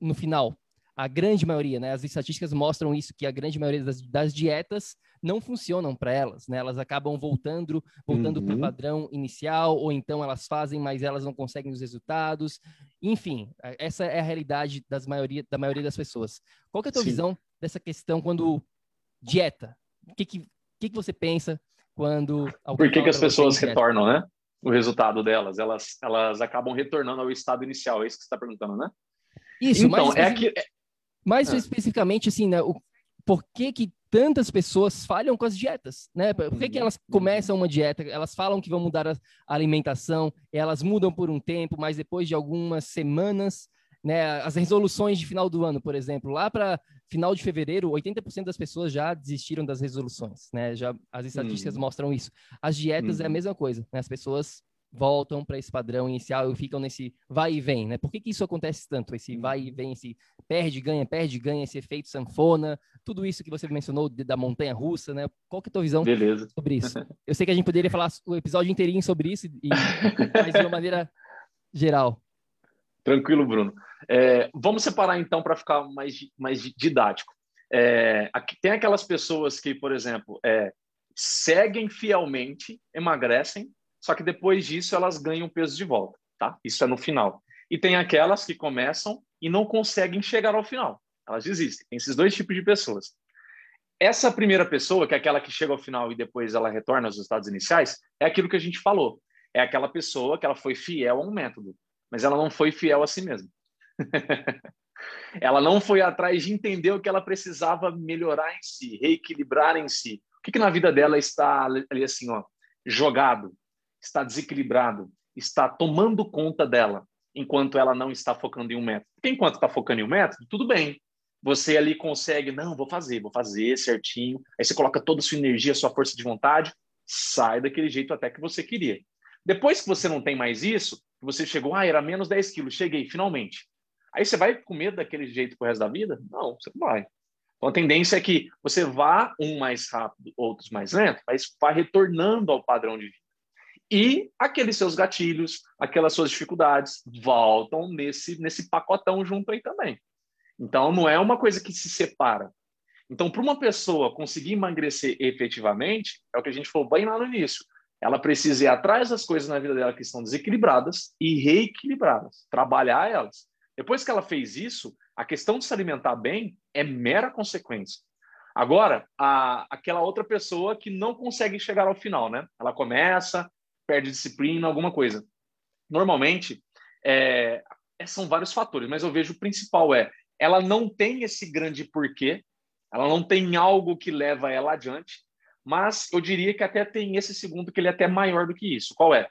Speaker 2: no final? A grande maioria, né? As estatísticas mostram isso, que a grande maioria das, das dietas não funcionam para elas, né? Elas acabam voltando, voltando uhum. para o padrão inicial, ou então elas fazem, mas elas não conseguem os resultados. Enfim, essa é a realidade das maioria, da maioria das pessoas. Qual é a tua Sim. visão dessa questão quando dieta? O que, que, que, que você pensa quando...
Speaker 3: Por que, que as pessoas retornam, né? O resultado delas, elas, elas acabam retornando ao estado inicial, é isso que você está perguntando, né?
Speaker 2: Isso, então, é que mais ah. especificamente, assim, né, o, por que, que tantas pessoas falham com as dietas, né? Por que, que elas começam uma dieta, elas falam que vão mudar a alimentação, elas mudam por um tempo, mas depois de algumas semanas, né? As resoluções de final do ano, por exemplo, lá para final de fevereiro, 80% das pessoas já desistiram das resoluções, né? Já as estatísticas hum. mostram isso. As dietas hum. é a uhum. mesma coisa, né? As pessoas voltam para esse padrão inicial e ficam nesse vai e vem, né? Por que, que isso acontece tanto? Esse vai e vem, esse perde, ganha, perde, ganha, esse efeito sanfona, tudo isso que você mencionou de, da montanha russa, né? Qual que é a tua visão
Speaker 3: Beleza.
Speaker 2: sobre isso? Eu sei que a gente poderia falar o episódio inteirinho sobre isso, e, mas de uma maneira geral.
Speaker 3: Tranquilo, Bruno. É, vamos separar então para ficar mais, mais didático. É, aqui, tem aquelas pessoas que, por exemplo, é, seguem fielmente, emagrecem, só que depois disso elas ganham peso de volta, tá? Isso é no final. E tem aquelas que começam e não conseguem chegar ao final. Elas desistem. Tem esses dois tipos de pessoas. Essa primeira pessoa, que é aquela que chega ao final e depois ela retorna aos estados iniciais, é aquilo que a gente falou. É aquela pessoa que ela foi fiel a um método, mas ela não foi fiel a si mesma. ela não foi atrás de entender o que ela precisava melhorar em si, reequilibrar em si. O que, que na vida dela está ali assim, ó, jogado, está desequilibrado, está tomando conta dela, enquanto ela não está focando em um método. Porque enquanto está focando em um método, tudo bem. Você ali consegue, não, vou fazer, vou fazer certinho. Aí você coloca toda a sua energia, sua força de vontade, sai daquele jeito até que você queria. Depois que você não tem mais isso, você chegou, ah, era menos 10 quilos, cheguei, finalmente. Aí você vai com medo daquele jeito pro resto da vida? Não, você não vai. Então a tendência é que você vá um mais rápido, outros mais lento, mas vá retornando ao padrão de vida. E aqueles seus gatilhos, aquelas suas dificuldades voltam nesse, nesse pacotão junto aí também. Então, não é uma coisa que se separa. Então, para uma pessoa conseguir emagrecer efetivamente, é o que a gente falou bem lá no início. Ela precisa ir atrás das coisas na vida dela que estão desequilibradas e reequilibradas, trabalhar elas. Depois que ela fez isso, a questão de se alimentar bem é mera consequência. Agora, a, aquela outra pessoa que não consegue chegar ao final, né? Ela começa, perde disciplina, alguma coisa. Normalmente, é, são vários fatores, mas eu vejo o principal é ela não tem esse grande porquê, ela não tem algo que leva ela adiante, mas eu diria que até tem esse segundo que ele é até maior do que isso. Qual é?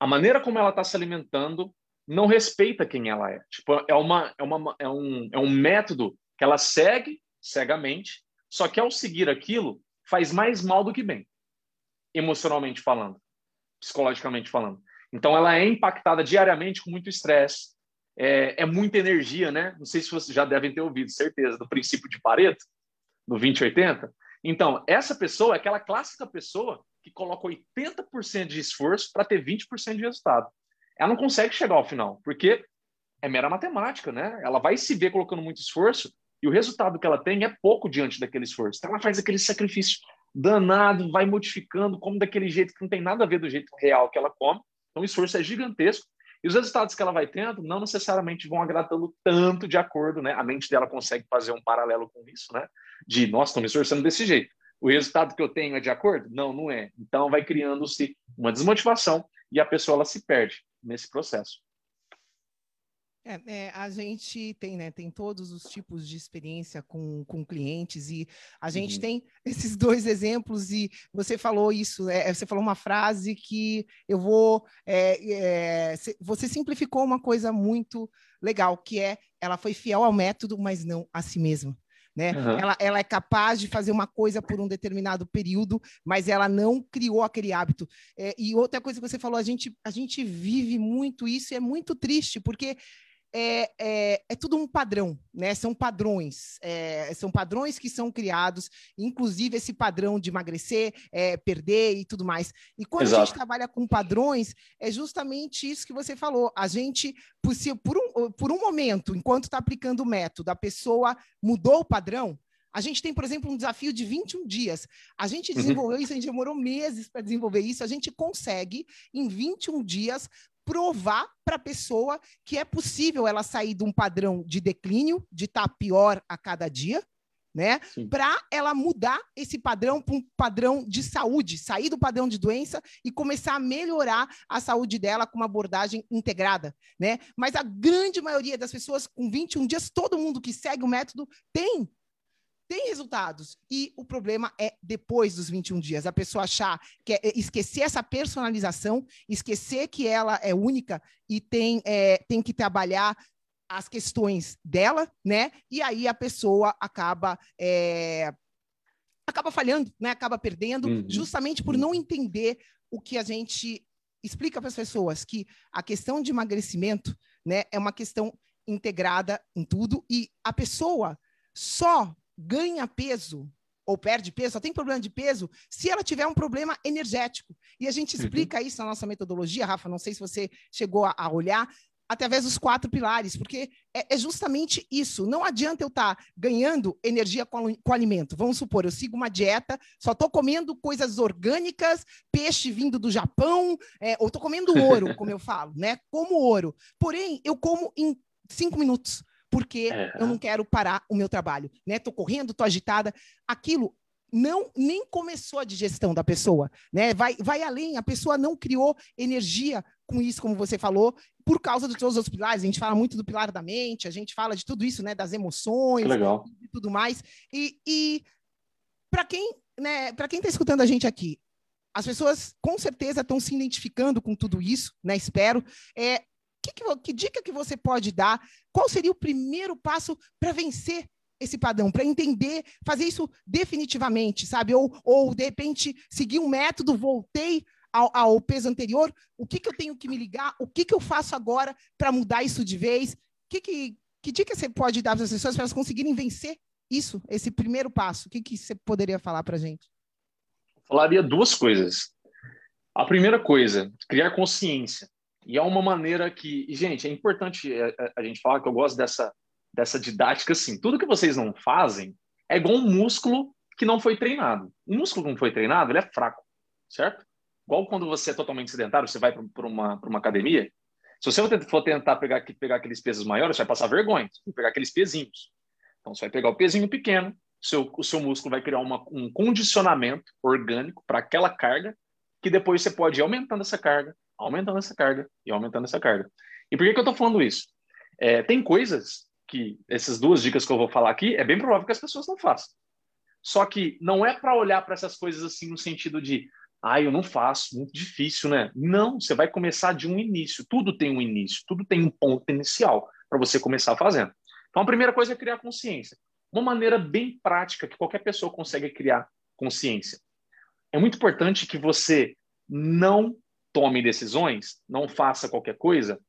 Speaker 3: A maneira como ela está se alimentando não respeita quem ela é. Tipo, é, uma, é, uma, é, um, é um método que ela segue cegamente, só que ao seguir aquilo, faz mais mal do que bem, emocionalmente falando, psicologicamente falando. Então, ela é impactada diariamente com muito estresse, é, é, muita energia, né? Não sei se vocês já devem ter ouvido, certeza, do princípio de Pareto, do 2080. Então, essa pessoa é aquela clássica pessoa que coloca 80% de esforço para ter 20% de resultado ela não consegue chegar ao final, porque é mera matemática, né? Ela vai se ver colocando muito esforço e o resultado que ela tem é pouco diante daquele esforço. Então ela faz aquele sacrifício danado, vai modificando, come daquele jeito que não tem nada a ver do jeito real que ela come. Então o esforço é gigantesco. E os resultados que ela vai tendo não necessariamente vão agradando tanto de acordo, né? A mente dela consegue fazer um paralelo com isso, né? De, nossa, estou me esforçando desse jeito. O resultado que eu tenho é de acordo? Não, não é. Então vai criando-se uma desmotivação e a pessoa ela se perde nesse processo.
Speaker 1: É, é, a gente tem, né, tem todos os tipos de experiência com, com clientes e a gente uhum. tem esses dois exemplos e você falou isso, é, você falou uma frase que eu vou, é, é você simplificou uma coisa muito legal, que é ela foi fiel ao método, mas não a si mesma. Né? Uhum. Ela, ela é capaz de fazer uma coisa por um determinado período, mas ela não criou aquele hábito. É, e outra coisa que você falou, a gente, a gente vive muito isso e é muito triste, porque é, é, é, tudo um padrão, né? São padrões, é, são padrões que são criados, inclusive esse padrão de emagrecer, é, perder e tudo mais. E quando Exato. a gente trabalha com padrões, é justamente isso que você falou. A gente, por, se, por, um, por um momento, enquanto está aplicando o método, a pessoa mudou o padrão, a gente tem, por exemplo, um desafio de 21 dias. A gente uhum. desenvolveu uhum. isso, a gente demorou meses para desenvolver isso. A gente consegue, em 21 dias, provar para a pessoa que é possível ela sair de um padrão de declínio, de estar tá pior a cada dia, né? Para ela mudar esse padrão para um padrão de saúde, sair do padrão de doença e começar a melhorar a saúde dela com uma abordagem integrada, né? Mas a grande maioria das pessoas com 21 dias, todo mundo que segue o método tem tem resultados. E o problema é depois dos 21 dias, a pessoa achar que é esquecer essa personalização, esquecer que ela é única e tem, é, tem que trabalhar as questões dela, né? E aí a pessoa acaba é, acaba falhando, né? Acaba perdendo, uhum. justamente por não entender o que a gente explica para as pessoas que a questão de emagrecimento, né, é uma questão integrada em tudo e a pessoa só ganha peso ou perde peso, só tem problema de peso se ela tiver um problema energético. E a gente uhum. explica uhum. isso na nossa metodologia, Rafa, não sei se você chegou a, a olhar, através dos quatro pilares, porque é, é justamente isso. Não adianta eu estar tá ganhando energia com, com, alimento. Vamos supor, eu sigo uma dieta, só estou comendo coisas orgânicas, peixe vindo do Japão, é, ou estou comendo ouro, como eu falo, né? Como ouro. Porém, eu como em cinco minutos porque é. eu não quero parar o meu trabalho, né? Tô correndo, tô agitada. Aquilo não nem começou a digestão da pessoa, né? Vai, vai além, a pessoa não criou energia com isso, como você falou, por causa de todos os pilares. A gente fala muito do pilar da mente, a gente fala de tudo isso, né? Das emoções e tudo mais. E, e para quem, né? Para quem está escutando a gente aqui, as pessoas com certeza estão se identificando com tudo isso, né? Espero. É, que, que, que dica que você pode dar? Qual seria o primeiro passo para vencer esse padrão, para entender, fazer isso definitivamente, sabe? Ou, ou, de repente, seguir um método, voltei ao, ao peso anterior, o que, que eu tenho que me ligar? O que, que eu faço agora para mudar isso de vez? Que, que, que dica você pode dar para as pessoas para elas conseguirem vencer isso, esse primeiro passo? O que, que você poderia falar para a gente?
Speaker 3: Falaria duas coisas. A primeira coisa, criar consciência. E é uma maneira que, gente, é importante é, é, a gente falar que eu gosto dessa, dessa didática assim. Tudo que vocês não fazem é igual um músculo que não foi treinado. Um músculo que não foi treinado, ele é fraco, certo? Igual quando você é totalmente sedentário, você vai para uma, uma academia. Se você for tentar pegar, pegar aqueles pesos maiores, você vai passar vergonha. Você vai pegar aqueles pezinhos. Então, você vai pegar o pezinho pequeno, seu, o seu músculo vai criar uma, um condicionamento orgânico para aquela carga que depois você pode ir aumentando essa carga, aumentando essa carga e aumentando essa carga. E por que, que eu estou falando isso? É, tem coisas que, essas duas dicas que eu vou falar aqui, é bem provável que as pessoas não façam. Só que não é para olhar para essas coisas assim no sentido de, ah, eu não faço, muito difícil, né? Não, você vai começar de um início. Tudo tem um início, tudo tem um ponto inicial para você começar fazendo. Então, a primeira coisa é criar consciência. Uma maneira bem prática que qualquer pessoa consegue criar consciência. É muito importante que você não tome decisões, não faça qualquer coisa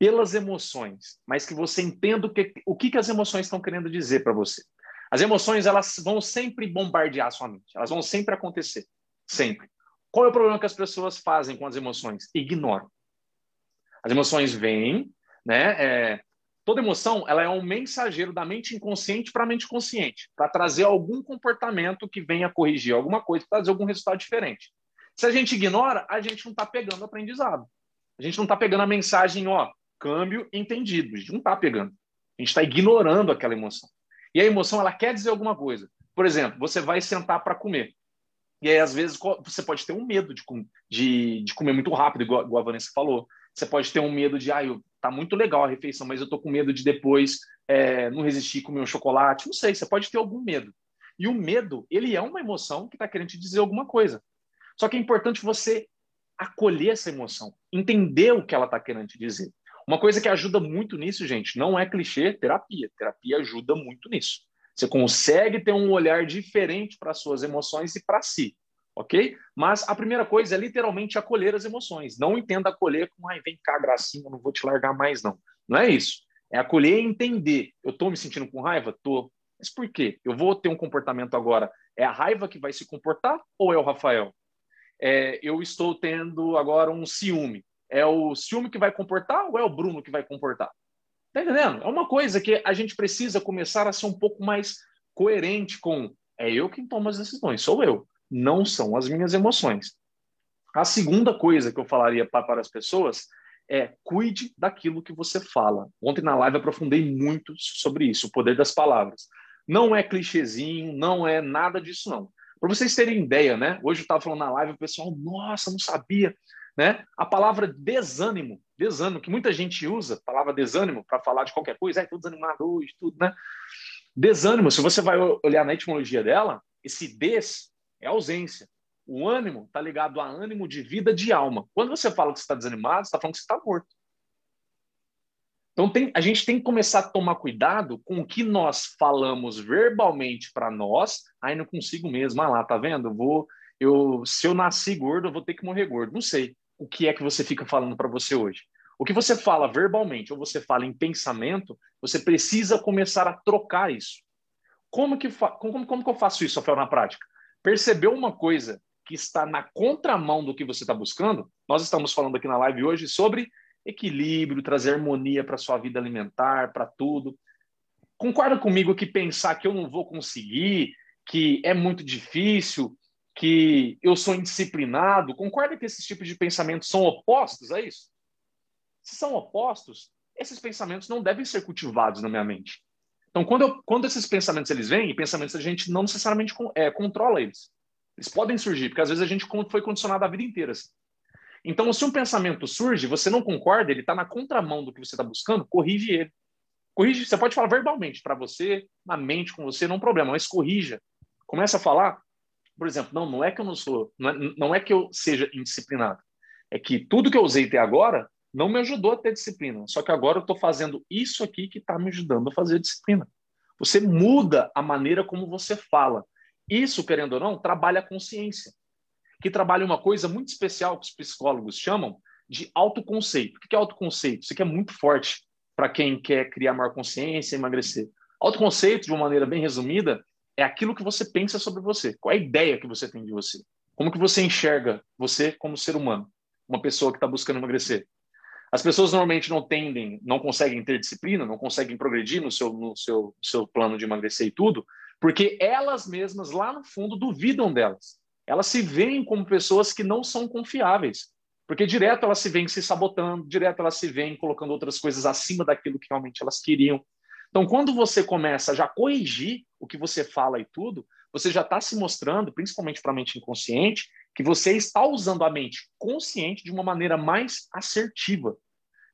Speaker 3: pelas emoções, mas que você entenda o que, o que, que as emoções estão querendo dizer para você. As emoções elas vão sempre bombardear sua mente, elas vão sempre acontecer, sempre. Qual é o problema que as pessoas fazem com as emoções? Ignoram. As emoções vêm, né? É, toda emoção ela é um mensageiro da mente inconsciente para a mente consciente, para trazer algum comportamento que venha corrigir alguma coisa, para trazer algum resultado diferente. Se a gente ignora, a gente não está pegando o aprendizado. A gente não está pegando a mensagem, ó, câmbio entendido. A gente não está pegando. A gente está ignorando aquela emoção. E a emoção, ela quer dizer alguma coisa. Por exemplo, você vai sentar para comer. E aí, às vezes, você pode ter um medo de, de, de comer muito rápido, igual, igual, a Vanessa falou. Você pode ter um medo de, ah, eu, tá muito legal a refeição, mas eu tô com medo de depois é, não resistir comer um chocolate. Não sei, você pode ter algum medo. E o medo, ele é uma emoção que está querendo te dizer alguma coisa. Só que é importante você acolher essa emoção, entender o que ela está querendo te dizer. Uma coisa que ajuda muito nisso, gente, não é clichê, terapia. Terapia ajuda muito nisso. Você consegue ter um olhar diferente para suas emoções e para si, ok? Mas a primeira coisa é literalmente acolher as emoções. Não entenda acolher com, ai, vem cá, gracinha, não vou te largar mais, não. Não é isso. É acolher e entender. Eu estou me sentindo com raiva? Tô. Mas por quê? Eu vou ter um comportamento agora. É a raiva que vai se comportar ou é o Rafael? É, eu estou tendo agora um ciúme. É o ciúme que vai comportar ou é o Bruno que vai comportar? Tá entendendo? É uma coisa que a gente precisa começar a ser um pouco mais coerente com é eu quem tomo as decisões, sou eu, não são as minhas emoções. A segunda coisa que eu falaria para as pessoas é cuide daquilo que você fala. Ontem na live aprofundei muito sobre isso, o poder das palavras. Não é clichêzinho, não é nada disso não. Para vocês terem ideia, né? Hoje eu estava falando na live, o pessoal, nossa, não sabia. Né? A palavra desânimo, desânimo, que muita gente usa, palavra desânimo, para falar de qualquer coisa, estou desanimado hoje, tudo, né? Desânimo, se você vai olhar na etimologia dela, esse des é ausência. O ânimo está ligado a ânimo de vida de alma. Quando você fala que está desanimado, você está falando que você está morto. Então tem, a gente tem que começar a tomar cuidado com o que nós falamos verbalmente para nós. Aí não consigo mesmo. Ah lá, tá vendo? Vou, eu, se eu nasci gordo, eu vou ter que morrer gordo. Não sei o que é que você fica falando para você hoje. O que você fala verbalmente ou você fala em pensamento, você precisa começar a trocar isso. Como que, como, como que eu faço isso, Rafael, na prática? Percebeu uma coisa que está na contramão do que você está buscando? Nós estamos falando aqui na live hoje sobre equilíbrio, trazer harmonia para sua vida alimentar, para tudo. Concorda comigo que pensar que eu não vou conseguir, que é muito difícil, que eu sou indisciplinado, concorda que esses tipos de pensamentos são opostos a isso? Se são opostos, esses pensamentos não devem ser cultivados na minha mente. Então, quando, eu, quando esses pensamentos eles vêm, pensamentos a gente não necessariamente é, controla eles. Eles podem surgir, porque às vezes a gente foi condicionado a vida inteira. Assim. Então, se um pensamento surge, você não concorda, ele está na contramão do que você está buscando, corrige ele. Corrige, você pode falar verbalmente para você, na mente com você, não é um problema, mas corrija. Começa a falar por exemplo, não, não é que eu não sou, não é, não é que eu seja indisciplinado. É que tudo que eu usei até agora não me ajudou a ter disciplina. Só que agora eu estou fazendo isso aqui que está me ajudando a fazer disciplina. Você muda a maneira como você fala. Isso, querendo ou não, trabalha a consciência, que trabalha uma coisa muito especial que os psicólogos chamam de autoconceito. O que é autoconceito? Isso aqui é muito forte para quem quer criar maior consciência emagrecer. Autoconceito, de uma maneira bem resumida, é aquilo que você pensa sobre você. Qual é a ideia que você tem de você? Como que você enxerga você como ser humano? Uma pessoa que está buscando emagrecer. As pessoas normalmente não tendem, não conseguem ter disciplina, não conseguem progredir no seu, no seu, seu plano de emagrecer e tudo, porque elas mesmas, lá no fundo, duvidam delas. Elas se veem como pessoas que não são confiáveis. Porque direto elas se veem se sabotando, direto elas se veem colocando outras coisas acima daquilo que realmente elas queriam. Então, quando você começa a já corrigir o que você fala e tudo, você já está se mostrando, principalmente para a mente inconsciente, que você está usando a mente consciente de uma maneira mais assertiva.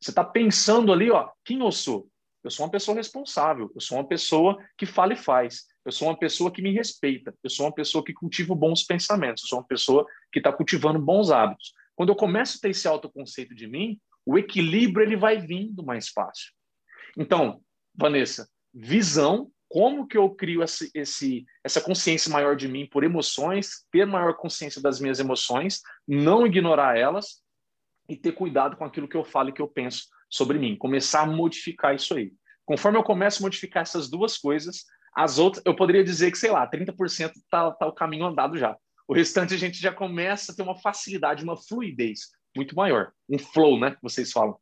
Speaker 3: Você está pensando ali, ó, quem eu sou? Eu sou uma pessoa responsável, eu sou uma pessoa que fala e faz, eu sou uma pessoa que me respeita, eu sou uma pessoa que cultiva bons pensamentos, eu sou uma pessoa que está cultivando bons hábitos. Quando eu começo a ter esse autoconceito de mim, o equilíbrio ele vai vindo mais fácil. Então, Vanessa, visão, como que eu crio esse, esse, essa consciência maior de mim por emoções, ter maior consciência das minhas emoções, não ignorar elas e ter cuidado com aquilo que eu falo e que eu penso sobre mim, começar a modificar isso aí. Conforme eu começo a modificar essas duas coisas, as outras, eu poderia dizer que, sei lá, 30% está tá o caminho andado já. O restante a gente já começa a ter uma facilidade, uma fluidez muito maior. Um flow, né? Que vocês falam.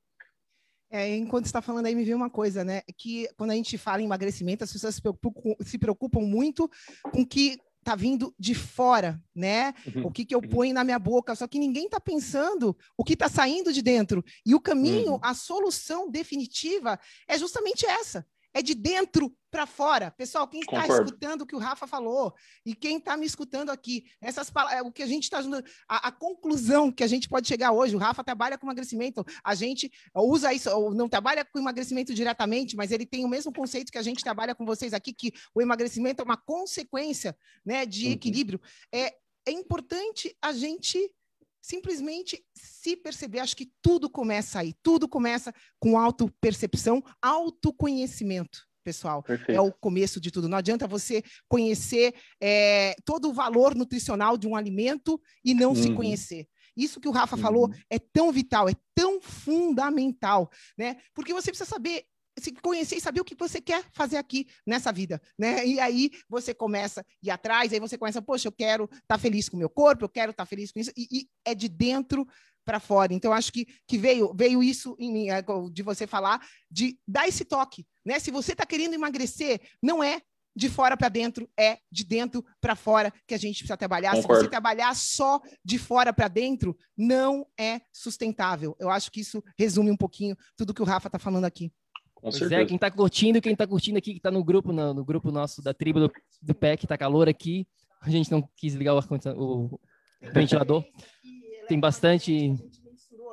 Speaker 1: É, enquanto está falando aí, me veio uma coisa, né? Que quando a gente fala em emagrecimento, as pessoas se preocupam, se preocupam muito com que tá vindo de fora, né? Uhum. O que, que eu uhum. ponho na minha boca, só que ninguém está pensando o que está saindo de dentro. E o caminho, uhum. a solução definitiva é justamente essa é de dentro para fora. Pessoal, quem está escutando o que o Rafa falou e quem está me escutando aqui, essas palavras, o que a gente está a, a, conclusão que a gente pode chegar hoje, o Rafa trabalha com emagrecimento, a gente usa isso, não trabalha com emagrecimento diretamente, mas ele tem o mesmo conceito que a gente trabalha com vocês aqui, que o emagrecimento é uma consequência né, de uhum. equilíbrio. É, é importante a gente simplesmente se perceber. Acho que tudo começa aí, tudo começa com autopercepção, autoconhecimento. Pessoal, Perfeito. é o começo de tudo. Não adianta você conhecer é, todo o valor nutricional de um alimento e não uhum. se conhecer. Isso que o Rafa uhum. falou é tão vital, é tão fundamental, né? Porque você precisa saber se conhecer e saber o que você quer fazer aqui nessa vida, né? E aí você começa a ir atrás, aí você começa, poxa, eu quero estar tá feliz com o meu corpo, eu quero estar tá feliz com isso, e, e é de dentro para fora. Então, acho que, que veio, veio isso em mim, é, de você falar, de dar esse toque, né? Se você está querendo emagrecer, não é de fora para dentro, é de dentro para fora que a gente precisa trabalhar. Concordo. Se você trabalhar só de fora para dentro, não é sustentável. Eu acho que isso resume um pouquinho tudo que o Rafa está falando aqui.
Speaker 2: Com pois é, certeza. é, quem está curtindo, quem está curtindo aqui, que está no grupo, no, no, grupo nosso da tribo do, do PEC, tá calor aqui. A gente não quis ligar o, o ventilador. Tem bastante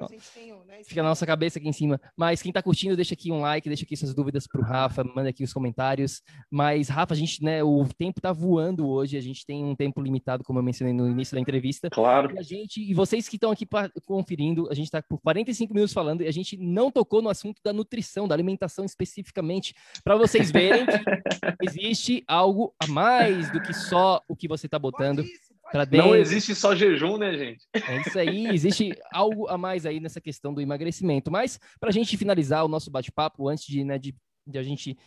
Speaker 2: a gente tem né, Fica na nossa cabeça aqui em cima. Mas quem está curtindo, deixa aqui um like, deixa aqui suas dúvidas para o Rafa, manda aqui os comentários. Mas, Rafa, a gente, né, o tempo está voando hoje, a gente tem um tempo limitado, como eu mencionei no início da entrevista.
Speaker 3: Claro.
Speaker 2: E a gente, e vocês que estão aqui conferindo, a gente está por 45 minutos falando e a gente não tocou no assunto da nutrição, da alimentação especificamente, para vocês verem que existe algo a mais do que só o que você está botando. Pode
Speaker 3: não existe só jejum, né, gente?
Speaker 2: É isso aí, existe algo a mais aí nessa questão do emagrecimento. Mas, para a gente finalizar o nosso bate-papo, antes de, né, de, de, a gente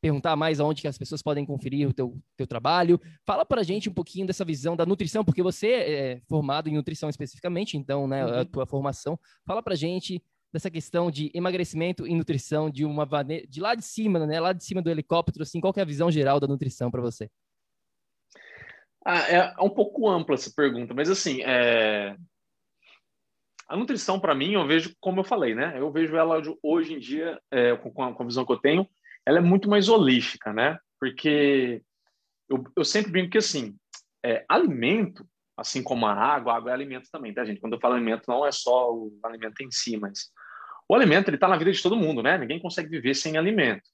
Speaker 2: perguntar mais aonde que as pessoas podem conferir o teu, teu trabalho, fala para a gente um pouquinho dessa visão da nutrição, porque você é formado em nutrição especificamente, então, né, uhum. a tua formação. Fala para a gente dessa questão de emagrecimento e nutrição de uma de lá de cima, né, lá de cima do helicóptero, assim, qual é a visão geral da nutrição para você?
Speaker 3: Ah, é, é um pouco ampla essa pergunta, mas assim, é... a nutrição para mim, eu vejo, como eu falei, né? Eu vejo ela hoje em dia, é, com, a, com, a, visão que eu tenho, ela é muito mais holística, né? Porque eu, eu sempre brinco que assim, é, alimento, assim como a água, a água é alimento também, tá, gente? Quando eu falo alimento, não é só o alimento em si, mas o alimento ele está na vida de todo mundo, né? Ninguém consegue viver sem alimento.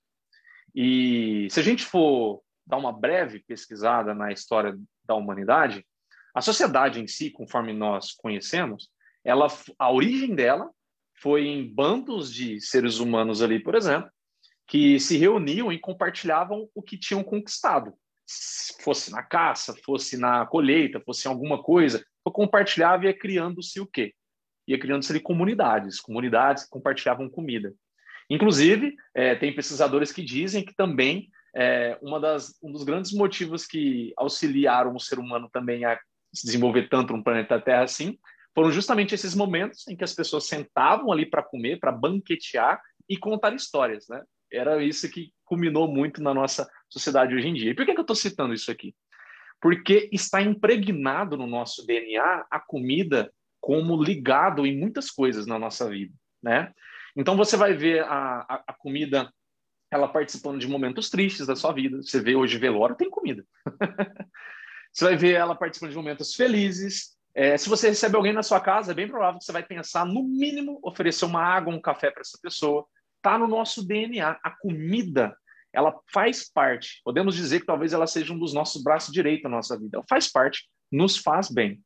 Speaker 3: E se a gente for dar uma breve pesquisada na história da humanidade, a sociedade em si, conforme nós conhecemos, ela, a origem dela foi em bandos de seres humanos ali, por exemplo, que se reuniam e compartilhavam o que tinham conquistado. Fosse na caça, fosse na colheita, fosse em alguma coisa, compartilhava e ia criando-se o quê? Ia criando-se comunidades, comunidades que compartilhavam comida. Inclusive, é, tem pesquisadores que dizem que também é, uma das, um dos grandes motivos que auxiliaram o ser humano também a se desenvolver tanto no planeta Terra assim, foram justamente esses momentos em que as pessoas sentavam ali para comer, para banquetear e contar histórias, né? Era isso que culminou muito na nossa sociedade hoje em dia. E por que, que eu estou citando isso aqui? Porque está impregnado no nosso DNA a comida como ligado em muitas coisas na nossa vida, né? Então você vai ver a, a, a comida ela participando de momentos tristes da sua vida. Você vê hoje velório, tem comida. você vai ver ela participando de momentos felizes, É, se você recebe alguém na sua casa, é bem provável que você vai pensar, no mínimo, oferecer uma água, um café para essa pessoa. Está no nosso DNA. A comida, ela faz parte. Podemos dizer que talvez ela seja um dos nossos braços direitos na nossa vida. Ela faz parte, nos faz bem.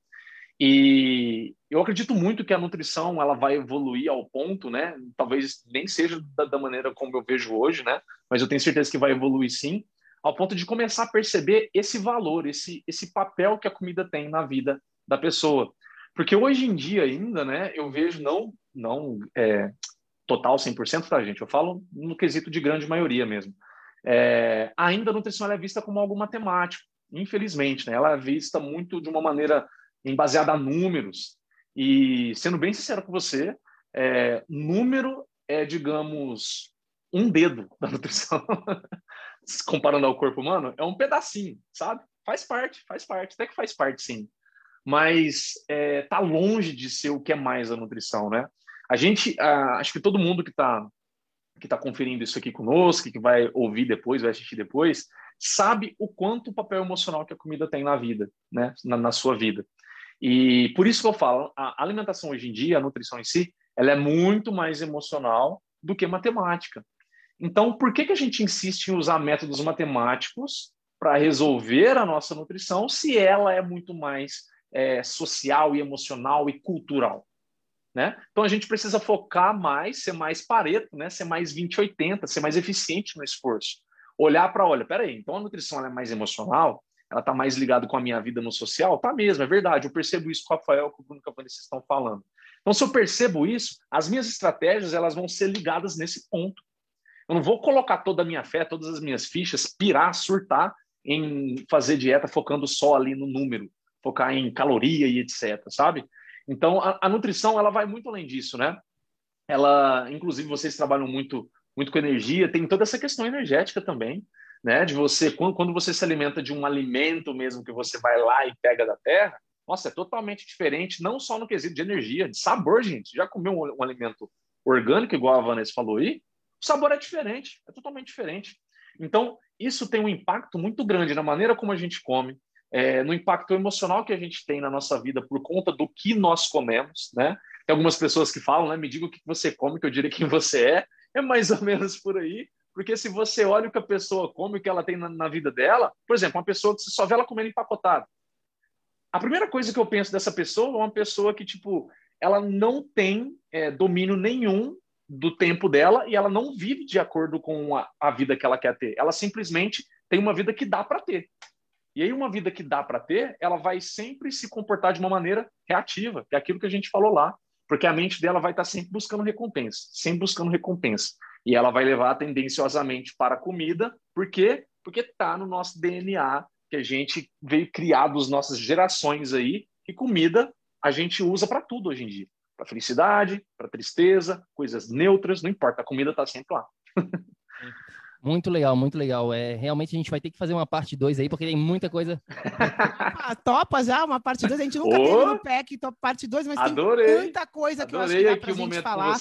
Speaker 3: E eu acredito muito que a nutrição ela vai evoluir ao ponto, né? Talvez nem seja da, da maneira como eu vejo hoje, né? Mas eu tenho certeza que vai evoluir sim, ao ponto de começar a perceber esse valor, esse, esse papel que a comida tem na vida da pessoa. Porque hoje em dia ainda, né, eu vejo não, não é, total 100%, tá, gente? Eu falo no quesito de grande maioria mesmo. É, ainda a nutrição é vista como algo matemático, infelizmente, né? Ela é vista muito de uma maneira baseada a números. E, sendo bem sincero com você, é, número é, digamos, um dedo da nutrição. Comparando ao corpo humano, é um pedacinho, sabe? Faz parte, faz parte, até que faz parte, sim mas é, tá longe de ser o que é mais a nutrição, né? A gente, acho que todo mundo que está que tá conferindo isso aqui conosco, que vai ouvir depois, vai assistir depois, sabe o quanto o papel emocional que a comida tem na vida, né? Na, na sua vida. E por isso que eu falo, a alimentação hoje em dia, a nutrição em si, ela é muito mais emocional do que matemática. Então, por que, que a gente insiste em usar métodos matemáticos para resolver a nossa nutrição se ela é muito mais é, social e emocional e cultural. Né? Então a gente precisa focar mais, ser mais pareto, né? ser mais 20-80, ser mais eficiente no esforço. Olhar para, olha, peraí, então a nutrição é mais emocional, ela está mais ligada com a minha vida no social? Tá mesmo, é verdade. Eu percebo isso com o Rafael, com o Bruno Cavani, vocês estão falando. Então, se eu percebo isso, as minhas estratégias elas vão ser ligadas nesse ponto. Eu não vou colocar toda a minha fé, todas as minhas fichas, pirar, surtar em fazer dieta focando só ali no número focar em caloria e etc, sabe? Então, a, a, nutrição, ela vai muito além disso, né? Ela, inclusive, vocês trabalham muito, muito com energia, tem toda essa questão energética também, né? De você, quando, você se alimenta de um alimento mesmo que você vai lá e pega da terra, nossa, é totalmente diferente, não só no quesito de energia, de sabor, gente. Já comeu um, um alimento orgânico, igual a Vanessa falou aí? O sabor é diferente, é totalmente diferente. Então, isso tem um impacto muito grande na maneira como a gente come, é, no impacto emocional que a gente tem na nossa vida por conta do que nós comemos, né? Tem algumas pessoas que falam, né? Me diga o que você come, que eu diria quem você é. É mais ou menos por aí. Porque se você olha o que a pessoa come, o que ela tem na, na vida dela, por exemplo, uma pessoa que só vê ela comendo empacotado. A primeira coisa que eu penso dessa pessoa é uma pessoa que, tipo, ela não tem é, domínio nenhum do tempo dela e ela não vive de acordo com a, a vida que ela quer ter. Ela simplesmente tem uma vida que dá para ter. E aí, uma vida que dá para ter, ela vai sempre se comportar de uma maneira reativa, que é aquilo que a gente falou lá, porque a mente dela vai estar sempre buscando recompensa, sempre buscando recompensa. E ela vai levar tendenciosamente para a comida, por quê? Porque está no nosso DNA, que a gente veio criado as nossas gerações aí, e comida a gente usa para tudo hoje em dia. Para felicidade, para tristeza, coisas neutras, não importa, a comida está sempre lá.
Speaker 2: Muito legal, muito legal. É, realmente a gente vai ter que fazer uma parte 2 aí, porque tem muita coisa.
Speaker 1: ah, topa já, uma parte 2. A gente nunca oh, teve no PEC top parte 2, mas
Speaker 3: adorei,
Speaker 1: tem muita coisa que eu acho que dá pra gente falar.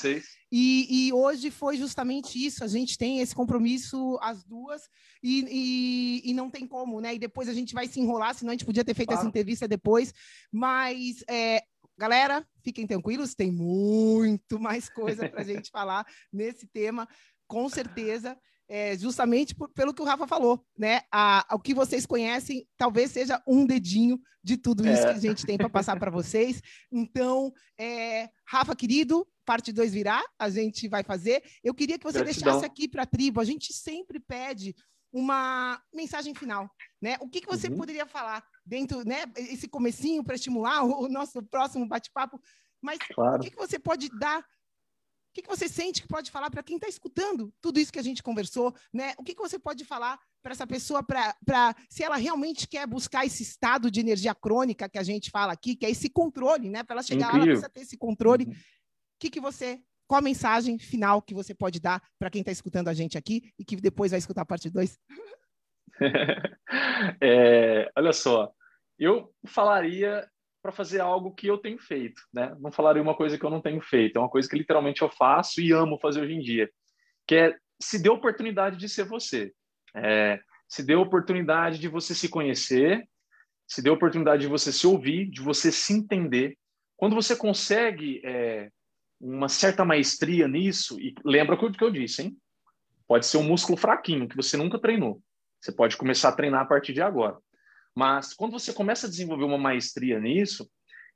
Speaker 3: E,
Speaker 1: e, hoje foi justamente isso. A gente tem esse compromisso, as duas, e, e, e, não tem como, né? E depois a gente vai se enrolar, senão a gente podia ter feito claro. essa entrevista depois. Mas é, Galera, fiquem tranquilos, tem muito mais coisa para a gente falar nesse tema, com certeza é, justamente por, pelo que o Rafa falou, né? A, o que vocês conhecem talvez seja um dedinho de tudo isso é. que a gente tem para passar para vocês. Então, é, Rafa, querido, parte 2 virá, a gente vai fazer. Eu queria que você Gratidão. deixasse aqui para a tribo, a gente sempre pede uma mensagem final, né? O que, que você uhum. poderia falar dentro, né? Esse comecinho para estimular o, o, nosso próximo bate-papo, mas claro. o que, que você pode dar o que, que você sente que pode falar para quem está escutando tudo isso que a gente conversou? Né? O que, que você pode falar para essa pessoa, para se ela realmente quer buscar esse estado de energia crônica que a gente fala aqui, que é esse controle, né? Para ela chegar Incrível. lá, ela precisa ter esse controle. O uhum. que, que você qual a mensagem final que você pode dar para quem está escutando a gente aqui e que depois vai escutar a parte 2?
Speaker 3: é, olha só, eu falaria para fazer algo que eu tenho feito, né? Não falaria uma coisa que eu não tenho feito, é uma coisa que literalmente eu faço e amo fazer hoje em dia, que é se dê oportunidade de ser você, é, se dê oportunidade de você se conhecer, se dê oportunidade de você se ouvir, de você se entender. Quando você consegue é, uma certa maestria nisso, e lembra o que eu disse, hein? Pode ser um músculo fraquinho, que você nunca treinou. Você pode começar a treinar a partir de agora. Mas quando você começa a desenvolver uma maestria nisso,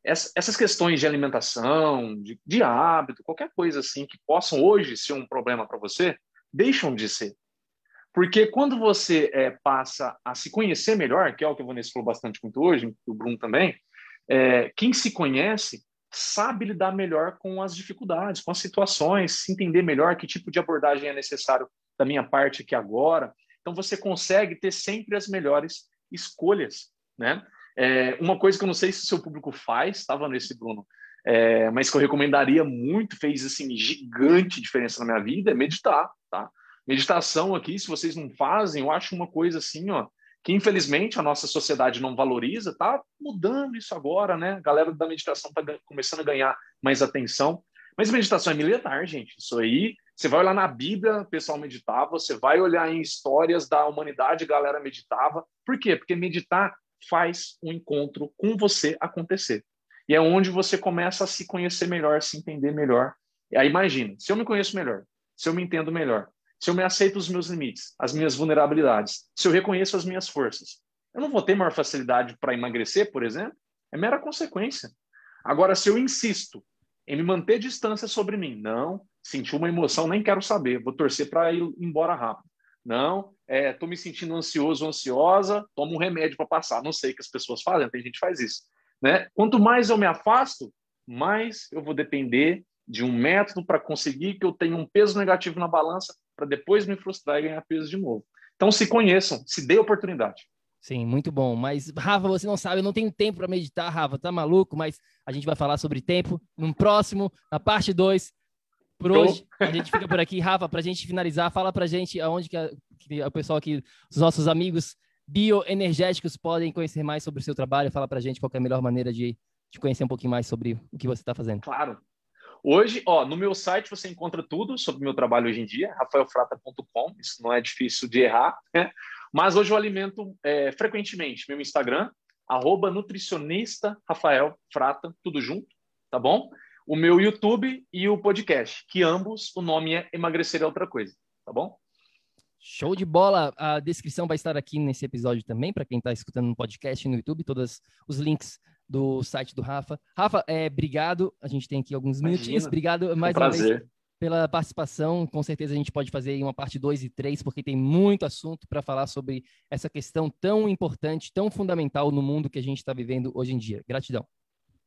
Speaker 3: essas questões de alimentação, de, de hábito, qualquer coisa assim que possam hoje ser um problema para você, deixam de ser. Porque quando você é, passa a se conhecer melhor, que é o que o Vanessa falou bastante muito hoje, o Bruno também, é, quem se conhece sabe lidar melhor com as dificuldades, com as situações, se entender melhor que tipo de abordagem é necessário da minha parte aqui agora. Então você consegue ter sempre as melhores escolhas, né? É, uma coisa que eu não sei se o seu público faz, estava nesse Bruno, é, mas que eu recomendaria muito, fez assim gigante diferença na minha vida, é meditar, tá? Meditação aqui, se vocês não fazem, eu acho uma coisa assim, ó, que infelizmente a nossa sociedade não valoriza, tá mudando isso agora, né? A galera da meditação tá começando a ganhar mais atenção. Mas meditação é militar, gente. Isso aí, você vai olhar na Bíblia, o pessoal meditava, você vai olhar em histórias da humanidade, a galera meditava. Por quê? Porque meditar faz um encontro com você acontecer. E é onde você começa a se conhecer melhor, se entender melhor. E aí imagina, se eu me conheço melhor, se eu me entendo melhor, se eu me aceito os meus limites, as minhas vulnerabilidades, se eu reconheço as minhas forças, eu não vou ter maior facilidade para emagrecer, por exemplo? É mera consequência. Agora, se eu insisto em me manter distância sobre mim, não, senti uma emoção, nem quero saber, vou torcer para ir embora rápido. Não, estou é, me sentindo ansioso, ansiosa, tomo um remédio para passar. Não sei o que as pessoas fazem, tem gente que faz isso. Né? Quanto mais eu me afasto, mais eu vou depender de um método para conseguir que eu tenha um peso negativo na balança para depois me frustrar e ganhar peso de novo. Então se conheçam, se dê oportunidade.
Speaker 2: Sim, muito bom. Mas, Rafa, você não sabe, eu não tenho tempo para meditar, Rafa, tá maluco? Mas a gente vai falar sobre tempo no próximo, na parte 2. Por hoje, a gente fica por aqui. Rafa, para a gente finalizar, fala para a gente aonde que, a, que o pessoal aqui, os nossos amigos bioenergéticos podem conhecer mais sobre o seu trabalho. Fala para a gente qual é a melhor maneira de, de conhecer um pouquinho mais sobre o que você está fazendo.
Speaker 3: Claro. Hoje, ó, no meu site você encontra tudo sobre o meu trabalho hoje em dia, rafaelfrata.com, isso não é difícil de errar, né? Mas hoje eu alimento é, frequentemente meu Instagram, arroba nutricionista Rafael Frata, tudo junto, tá bom? O meu YouTube e o podcast, que ambos o nome é Emagrecer é Outra Coisa, tá bom?
Speaker 2: Show de bola! A descrição vai estar aqui nesse episódio também, para quem está escutando no podcast no YouTube, todos os links do site do Rafa. Rafa, é, obrigado. A gente tem aqui alguns Imagina. minutinhos. Obrigado mais um uma vez pela participação. Com certeza a gente pode fazer uma parte 2 e 3, porque tem muito assunto para falar sobre essa questão tão importante, tão fundamental no mundo que a gente está vivendo hoje em dia. Gratidão.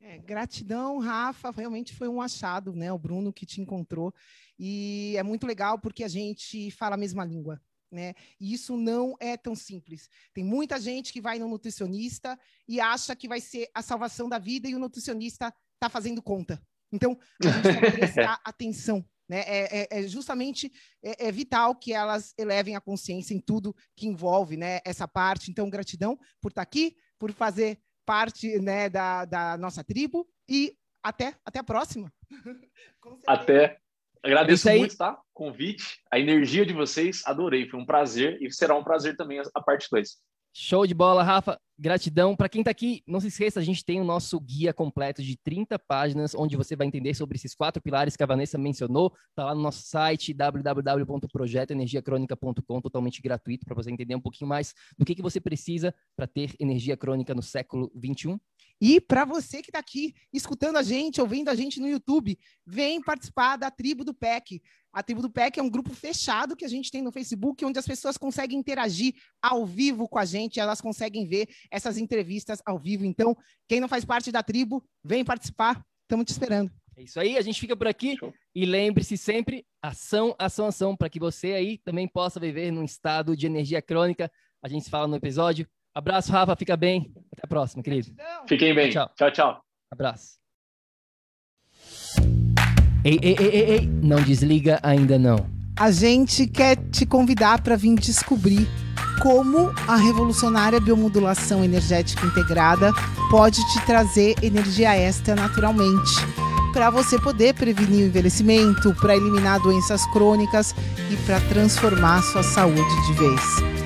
Speaker 1: É, gratidão, Rafa. Realmente foi um achado, né? O Bruno que te encontrou. E é muito legal porque a gente fala a mesma língua. Né? E isso não é tão simples. Tem muita gente que vai no nutricionista e acha que vai ser a salvação da vida e o nutricionista está fazendo conta. Então, a gente tem que prestar atenção. Né? É, é, é justamente é, é, vital que elas elevem a consciência em tudo que envolve né, essa parte. Então, gratidão por estar tá aqui, por fazer parte né, da, da nossa tribo e até, até a próxima.
Speaker 3: até. Agradeço muito, tá? Convite, a energia de vocês, adorei, foi um prazer e será um prazer também a parte 2.
Speaker 2: Show de bola, Rafa. Gratidão. Para quem está aqui, não se esqueça, a gente tem o nosso guia completo de 30 páginas, onde você vai entender sobre esses quatro pilares que a Vanessa mencionou. Está lá no nosso site, www.projetoenergiacronica.com, totalmente gratuito, para você entender um pouquinho mais do que, que você precisa para ter energia crônica no século 21.
Speaker 1: E para você que está aqui escutando a gente, ouvindo a gente no YouTube, vem participar da tribo do PEC. A Tribo do PEC é um grupo fechado que a gente tem no Facebook, onde as pessoas conseguem interagir ao vivo com a gente, elas conseguem ver essas entrevistas ao vivo. Então, quem não faz parte da tribo, vem participar. Estamos te esperando.
Speaker 2: É isso aí, a gente fica por aqui Show. e lembre-se sempre, ação, ação, ação, para que você aí também possa viver num estado de energia crônica. A gente se fala no episódio. Abraço, Rafa, fica bem. Até a próxima, querido.
Speaker 3: Fiquem bem. Tchau, tchau. tchau.
Speaker 2: Abraço. Ei, ei, ei, ei, ei, não desliga ainda não.
Speaker 1: A gente quer te convidar para vir descobrir como a revolucionária biomodulação energética integrada pode te trazer energia extra naturalmente, para você poder prevenir o envelhecimento, para eliminar doenças crônicas e para transformar sua saúde de vez.